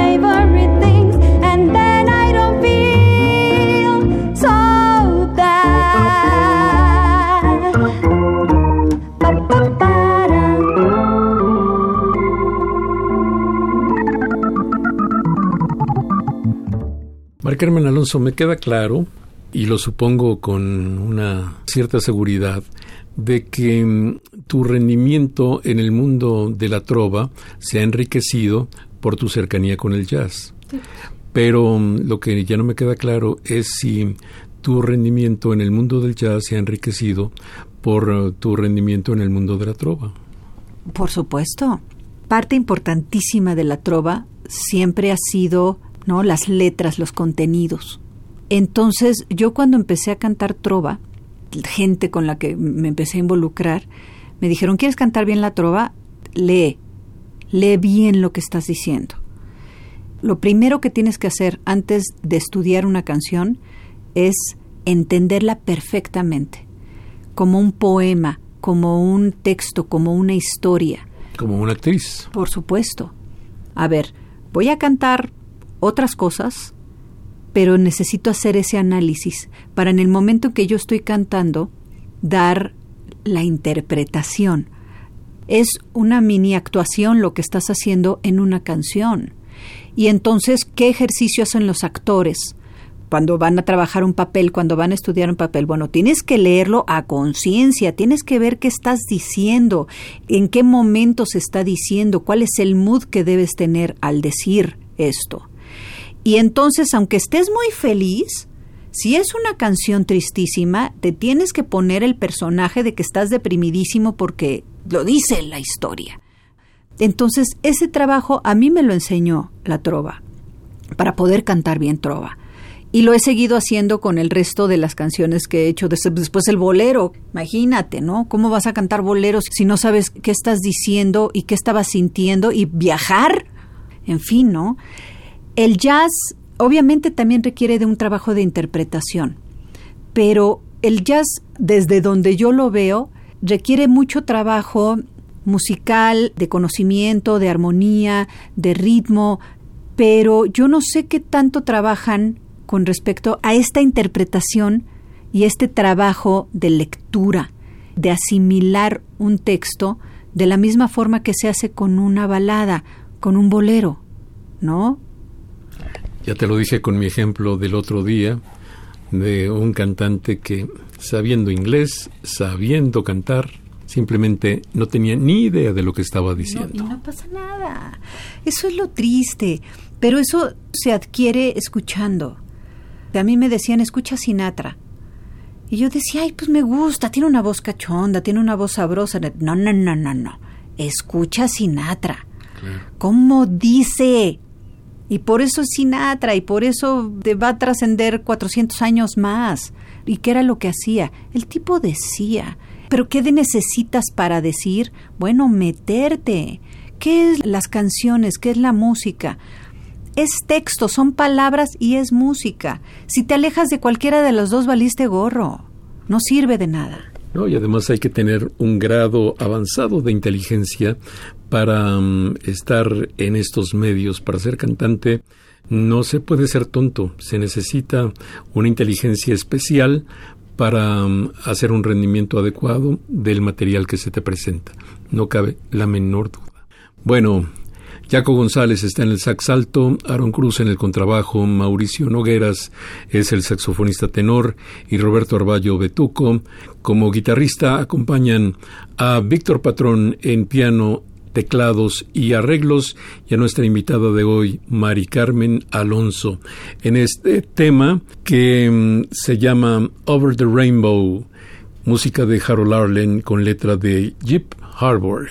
Carmen Alonso, me queda claro, y lo supongo con una cierta seguridad, de que mm, tu rendimiento en el mundo de la trova se ha enriquecido por tu cercanía con el jazz. Pero mm, lo que ya no me queda claro es si tu rendimiento en el mundo del jazz se ha enriquecido por eh, tu rendimiento en el mundo de la trova. Por supuesto. Parte importantísima de la trova siempre ha sido, ¿no? las letras, los contenidos. Entonces, yo cuando empecé a cantar trova, gente con la que me empecé a involucrar, me dijeron, ¿quieres cantar bien la trova? Lee, lee bien lo que estás diciendo. lo primero que tienes que hacer antes de estudiar una canción es entenderla perfectamente, como un poema, como un texto, como una historia. Como una actriz. Por supuesto. A ver, voy a cantar otras cosas, pero necesito hacer ese análisis para en el momento en que yo estoy cantando, dar la interpretación. Es una mini actuación lo que estás haciendo en una canción. Y entonces, ¿qué ejercicio hacen los actores? Cuando van a trabajar un papel, cuando van a estudiar un papel, bueno, tienes que leerlo a conciencia, tienes que ver qué estás diciendo, en qué momento se está diciendo, cuál es el mood que debes tener al decir esto. Y entonces, aunque estés muy feliz, si es una canción tristísima, te tienes que poner el personaje de que estás deprimidísimo porque lo dice la historia. Entonces, ese trabajo a mí me lo enseñó la trova, para poder cantar bien trova. Y lo he seguido haciendo con el resto de las canciones que he hecho. Después el bolero, imagínate, ¿no? ¿Cómo vas a cantar boleros si no sabes qué estás diciendo y qué estabas sintiendo y viajar? En fin, ¿no? El jazz obviamente también requiere de un trabajo de interpretación, pero el jazz, desde donde yo lo veo, requiere mucho trabajo musical, de conocimiento, de armonía, de ritmo, pero yo no sé qué tanto trabajan con respecto a esta interpretación y este trabajo de lectura, de asimilar un texto de la misma forma que se hace con una balada, con un bolero, ¿no? Ya te lo dije con mi ejemplo del otro día, de un cantante que sabiendo inglés, sabiendo cantar, simplemente no tenía ni idea de lo que estaba diciendo. No, y no pasa nada. Eso es lo triste, pero eso se adquiere escuchando. A mí me decían, escucha Sinatra. Y yo decía, ay, pues me gusta, tiene una voz cachonda, tiene una voz sabrosa. No, no, no, no, no. Escucha Sinatra. ¿Cómo dice? Y por eso es Sinatra y por eso va a trascender 400 años más. ¿Y qué era lo que hacía? El tipo decía, pero ¿qué necesitas para decir? Bueno, meterte. ¿Qué es las canciones? ¿Qué es la música? Es texto, son palabras y es música. Si te alejas de cualquiera de los dos, valiste gorro. No sirve de nada. No, y además hay que tener un grado avanzado de inteligencia para mm, estar en estos medios, para ser cantante. No se puede ser tonto, se necesita una inteligencia especial para mm, hacer un rendimiento adecuado del material que se te presenta. No cabe la menor duda. Bueno, Jaco González está en el sax alto, Aaron Cruz en el contrabajo, Mauricio Nogueras es el saxofonista tenor y Roberto Arballo Betuco. Como guitarrista acompañan a Víctor Patrón en piano, teclados y arreglos y a nuestra invitada de hoy, Mari Carmen Alonso, en este tema que mm, se llama Over the Rainbow, música de Harold Arlen con letra de Jeep Harburg.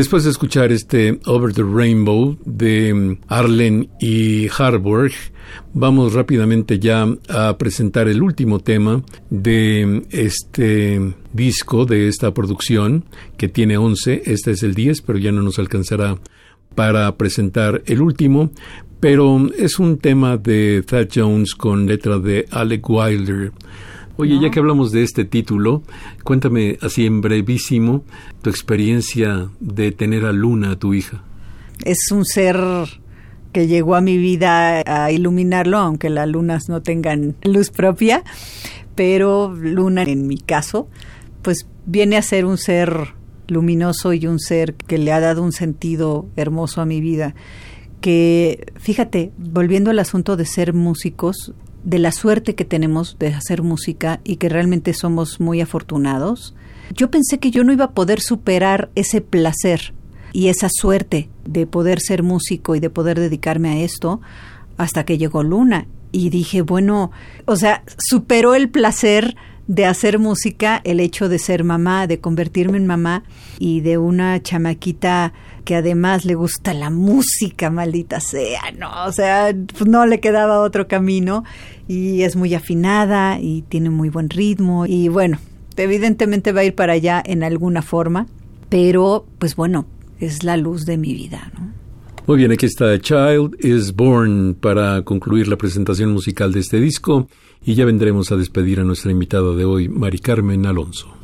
Después de escuchar este Over the Rainbow de mm, Arlen y Harburg, vamos rápidamente ya a presentar el último tema de mm, este disco, de esta producción, que tiene 11, este es el 10, pero ya no nos alcanzará para presentar el último, pero es un tema de Thad Jones con letra de Alec Wilder. Oye, ya que hablamos de este título, cuéntame así en brevísimo tu experiencia de tener a Luna, tu hija. Es un ser que llegó a mi vida a iluminarlo, aunque las lunas no tengan luz propia, pero Luna, en mi caso, pues viene a ser un ser luminoso y un ser que le ha dado un sentido hermoso a mi vida. Que, fíjate, volviendo al asunto de ser músicos, de la suerte que tenemos de hacer música y que realmente somos muy afortunados, yo pensé que yo no iba a poder superar ese placer y esa suerte de poder ser músico y de poder dedicarme a esto hasta que llegó Luna. Y dije, bueno, o sea, superó el placer de hacer música el hecho de ser mamá, de convertirme en mamá y de una chamaquita que además le gusta la música, maldita sea, ¿no? O sea, pues no le quedaba otro camino y es muy afinada y tiene muy buen ritmo y bueno, evidentemente va a ir para allá en alguna forma, pero pues bueno, es la luz de mi vida, ¿no? Muy bien, aquí está Child is Born para concluir la presentación musical de este disco y ya vendremos a despedir a nuestra invitada de hoy, Mari Carmen Alonso.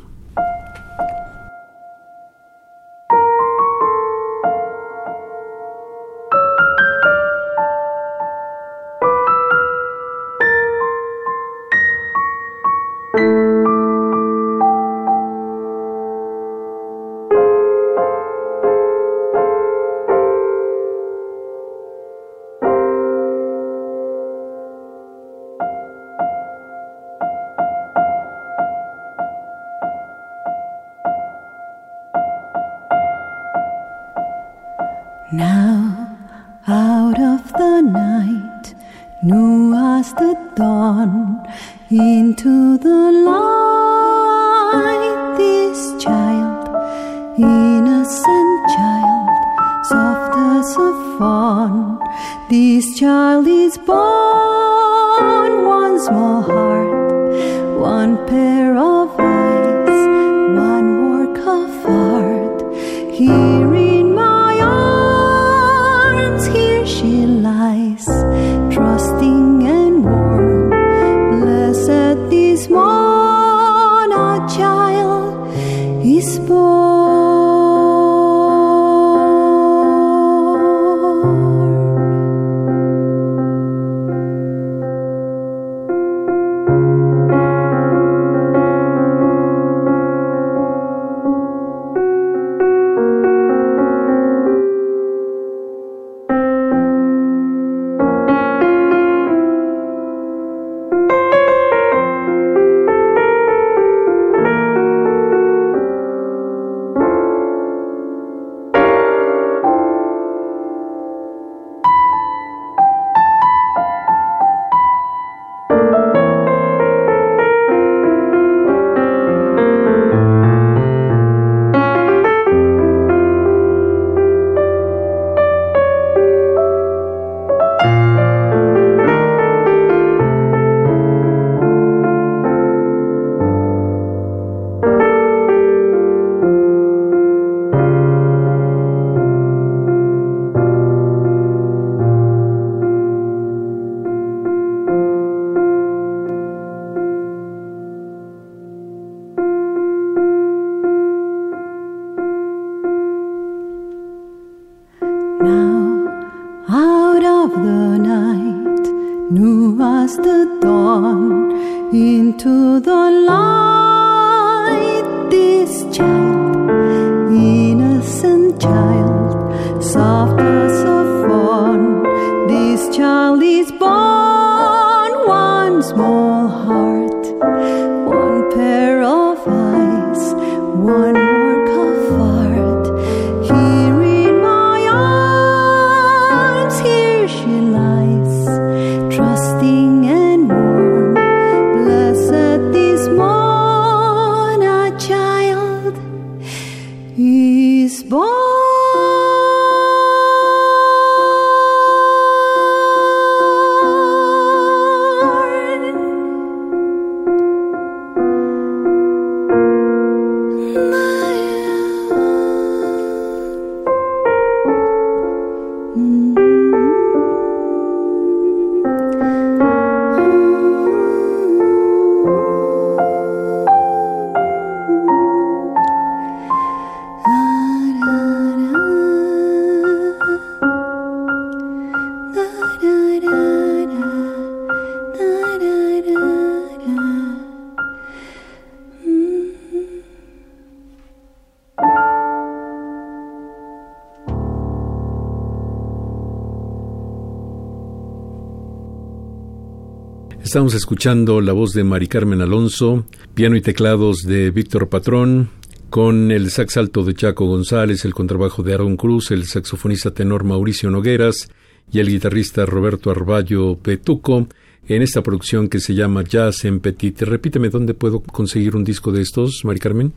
Estamos escuchando la voz de Mari Carmen Alonso, piano y teclados de Víctor Patrón, con el sax alto de Chaco González, el contrabajo de Aaron Cruz, el saxofonista tenor Mauricio Nogueras y el guitarrista Roberto Arballo Petuco, en esta producción que se llama Jazz en Petit. Repíteme, ¿dónde puedo conseguir un disco de estos, Mari Carmen?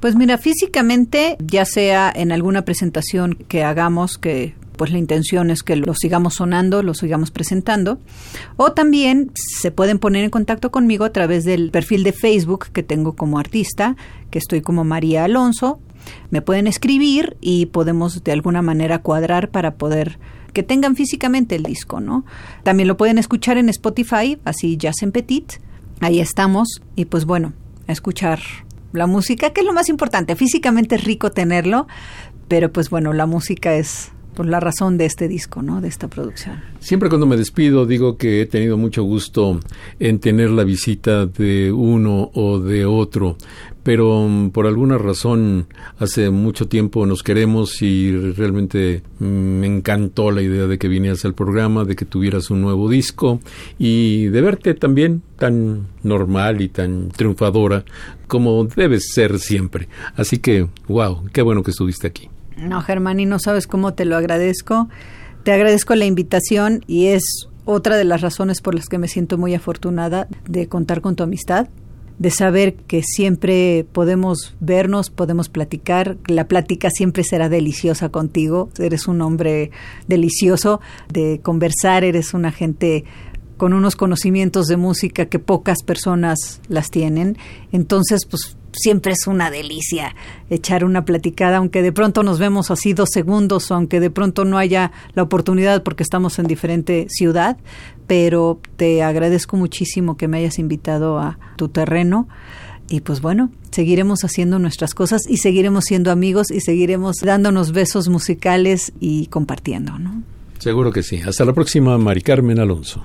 Pues mira, físicamente, ya sea en alguna presentación que hagamos que pues la intención es que lo sigamos sonando, lo sigamos presentando. O también se pueden poner en contacto conmigo a través del perfil de Facebook que tengo como artista, que estoy como María Alonso. me pueden escribir y podemos de alguna manera cuadrar para poder que tengan físicamente el disco, ¿no? También lo pueden escuchar en Spotify, así Jazz en Petit. Ahí estamos y pues bueno, escuchar la música, que es lo más importante. Físicamente es rico tenerlo, pero pues bueno, la música es por la razón de este disco, ¿no? De esta producción. Siempre cuando me despido digo que he tenido mucho gusto en tener la visita de uno o de otro, pero mm, por alguna razón hace mucho tiempo nos queremos y realmente mm, me encantó la idea de que vinieras al programa, de que tuvieras un nuevo disco y de verte también tan normal y tan triunfadora como debes ser siempre. Así que, wow, qué bueno que estuviste aquí. No, Germán, y no sabes cómo te lo agradezco. Te agradezco la invitación y es otra de las razones por las que me siento muy afortunada de contar con tu amistad, de saber que siempre podemos vernos, podemos platicar. La plática siempre será deliciosa contigo. Eres un hombre delicioso de conversar, eres una gente con unos conocimientos de música que pocas personas las tienen. Entonces, pues siempre es una delicia echar una platicada, aunque de pronto nos vemos así dos segundos, aunque de pronto no haya la oportunidad porque estamos en diferente ciudad, pero te agradezco muchísimo que me hayas invitado a tu terreno. Y pues bueno, seguiremos haciendo nuestras cosas y seguiremos siendo amigos y seguiremos dándonos besos musicales y compartiendo, ¿no? Seguro que sí. Hasta la próxima, Mari Carmen Alonso.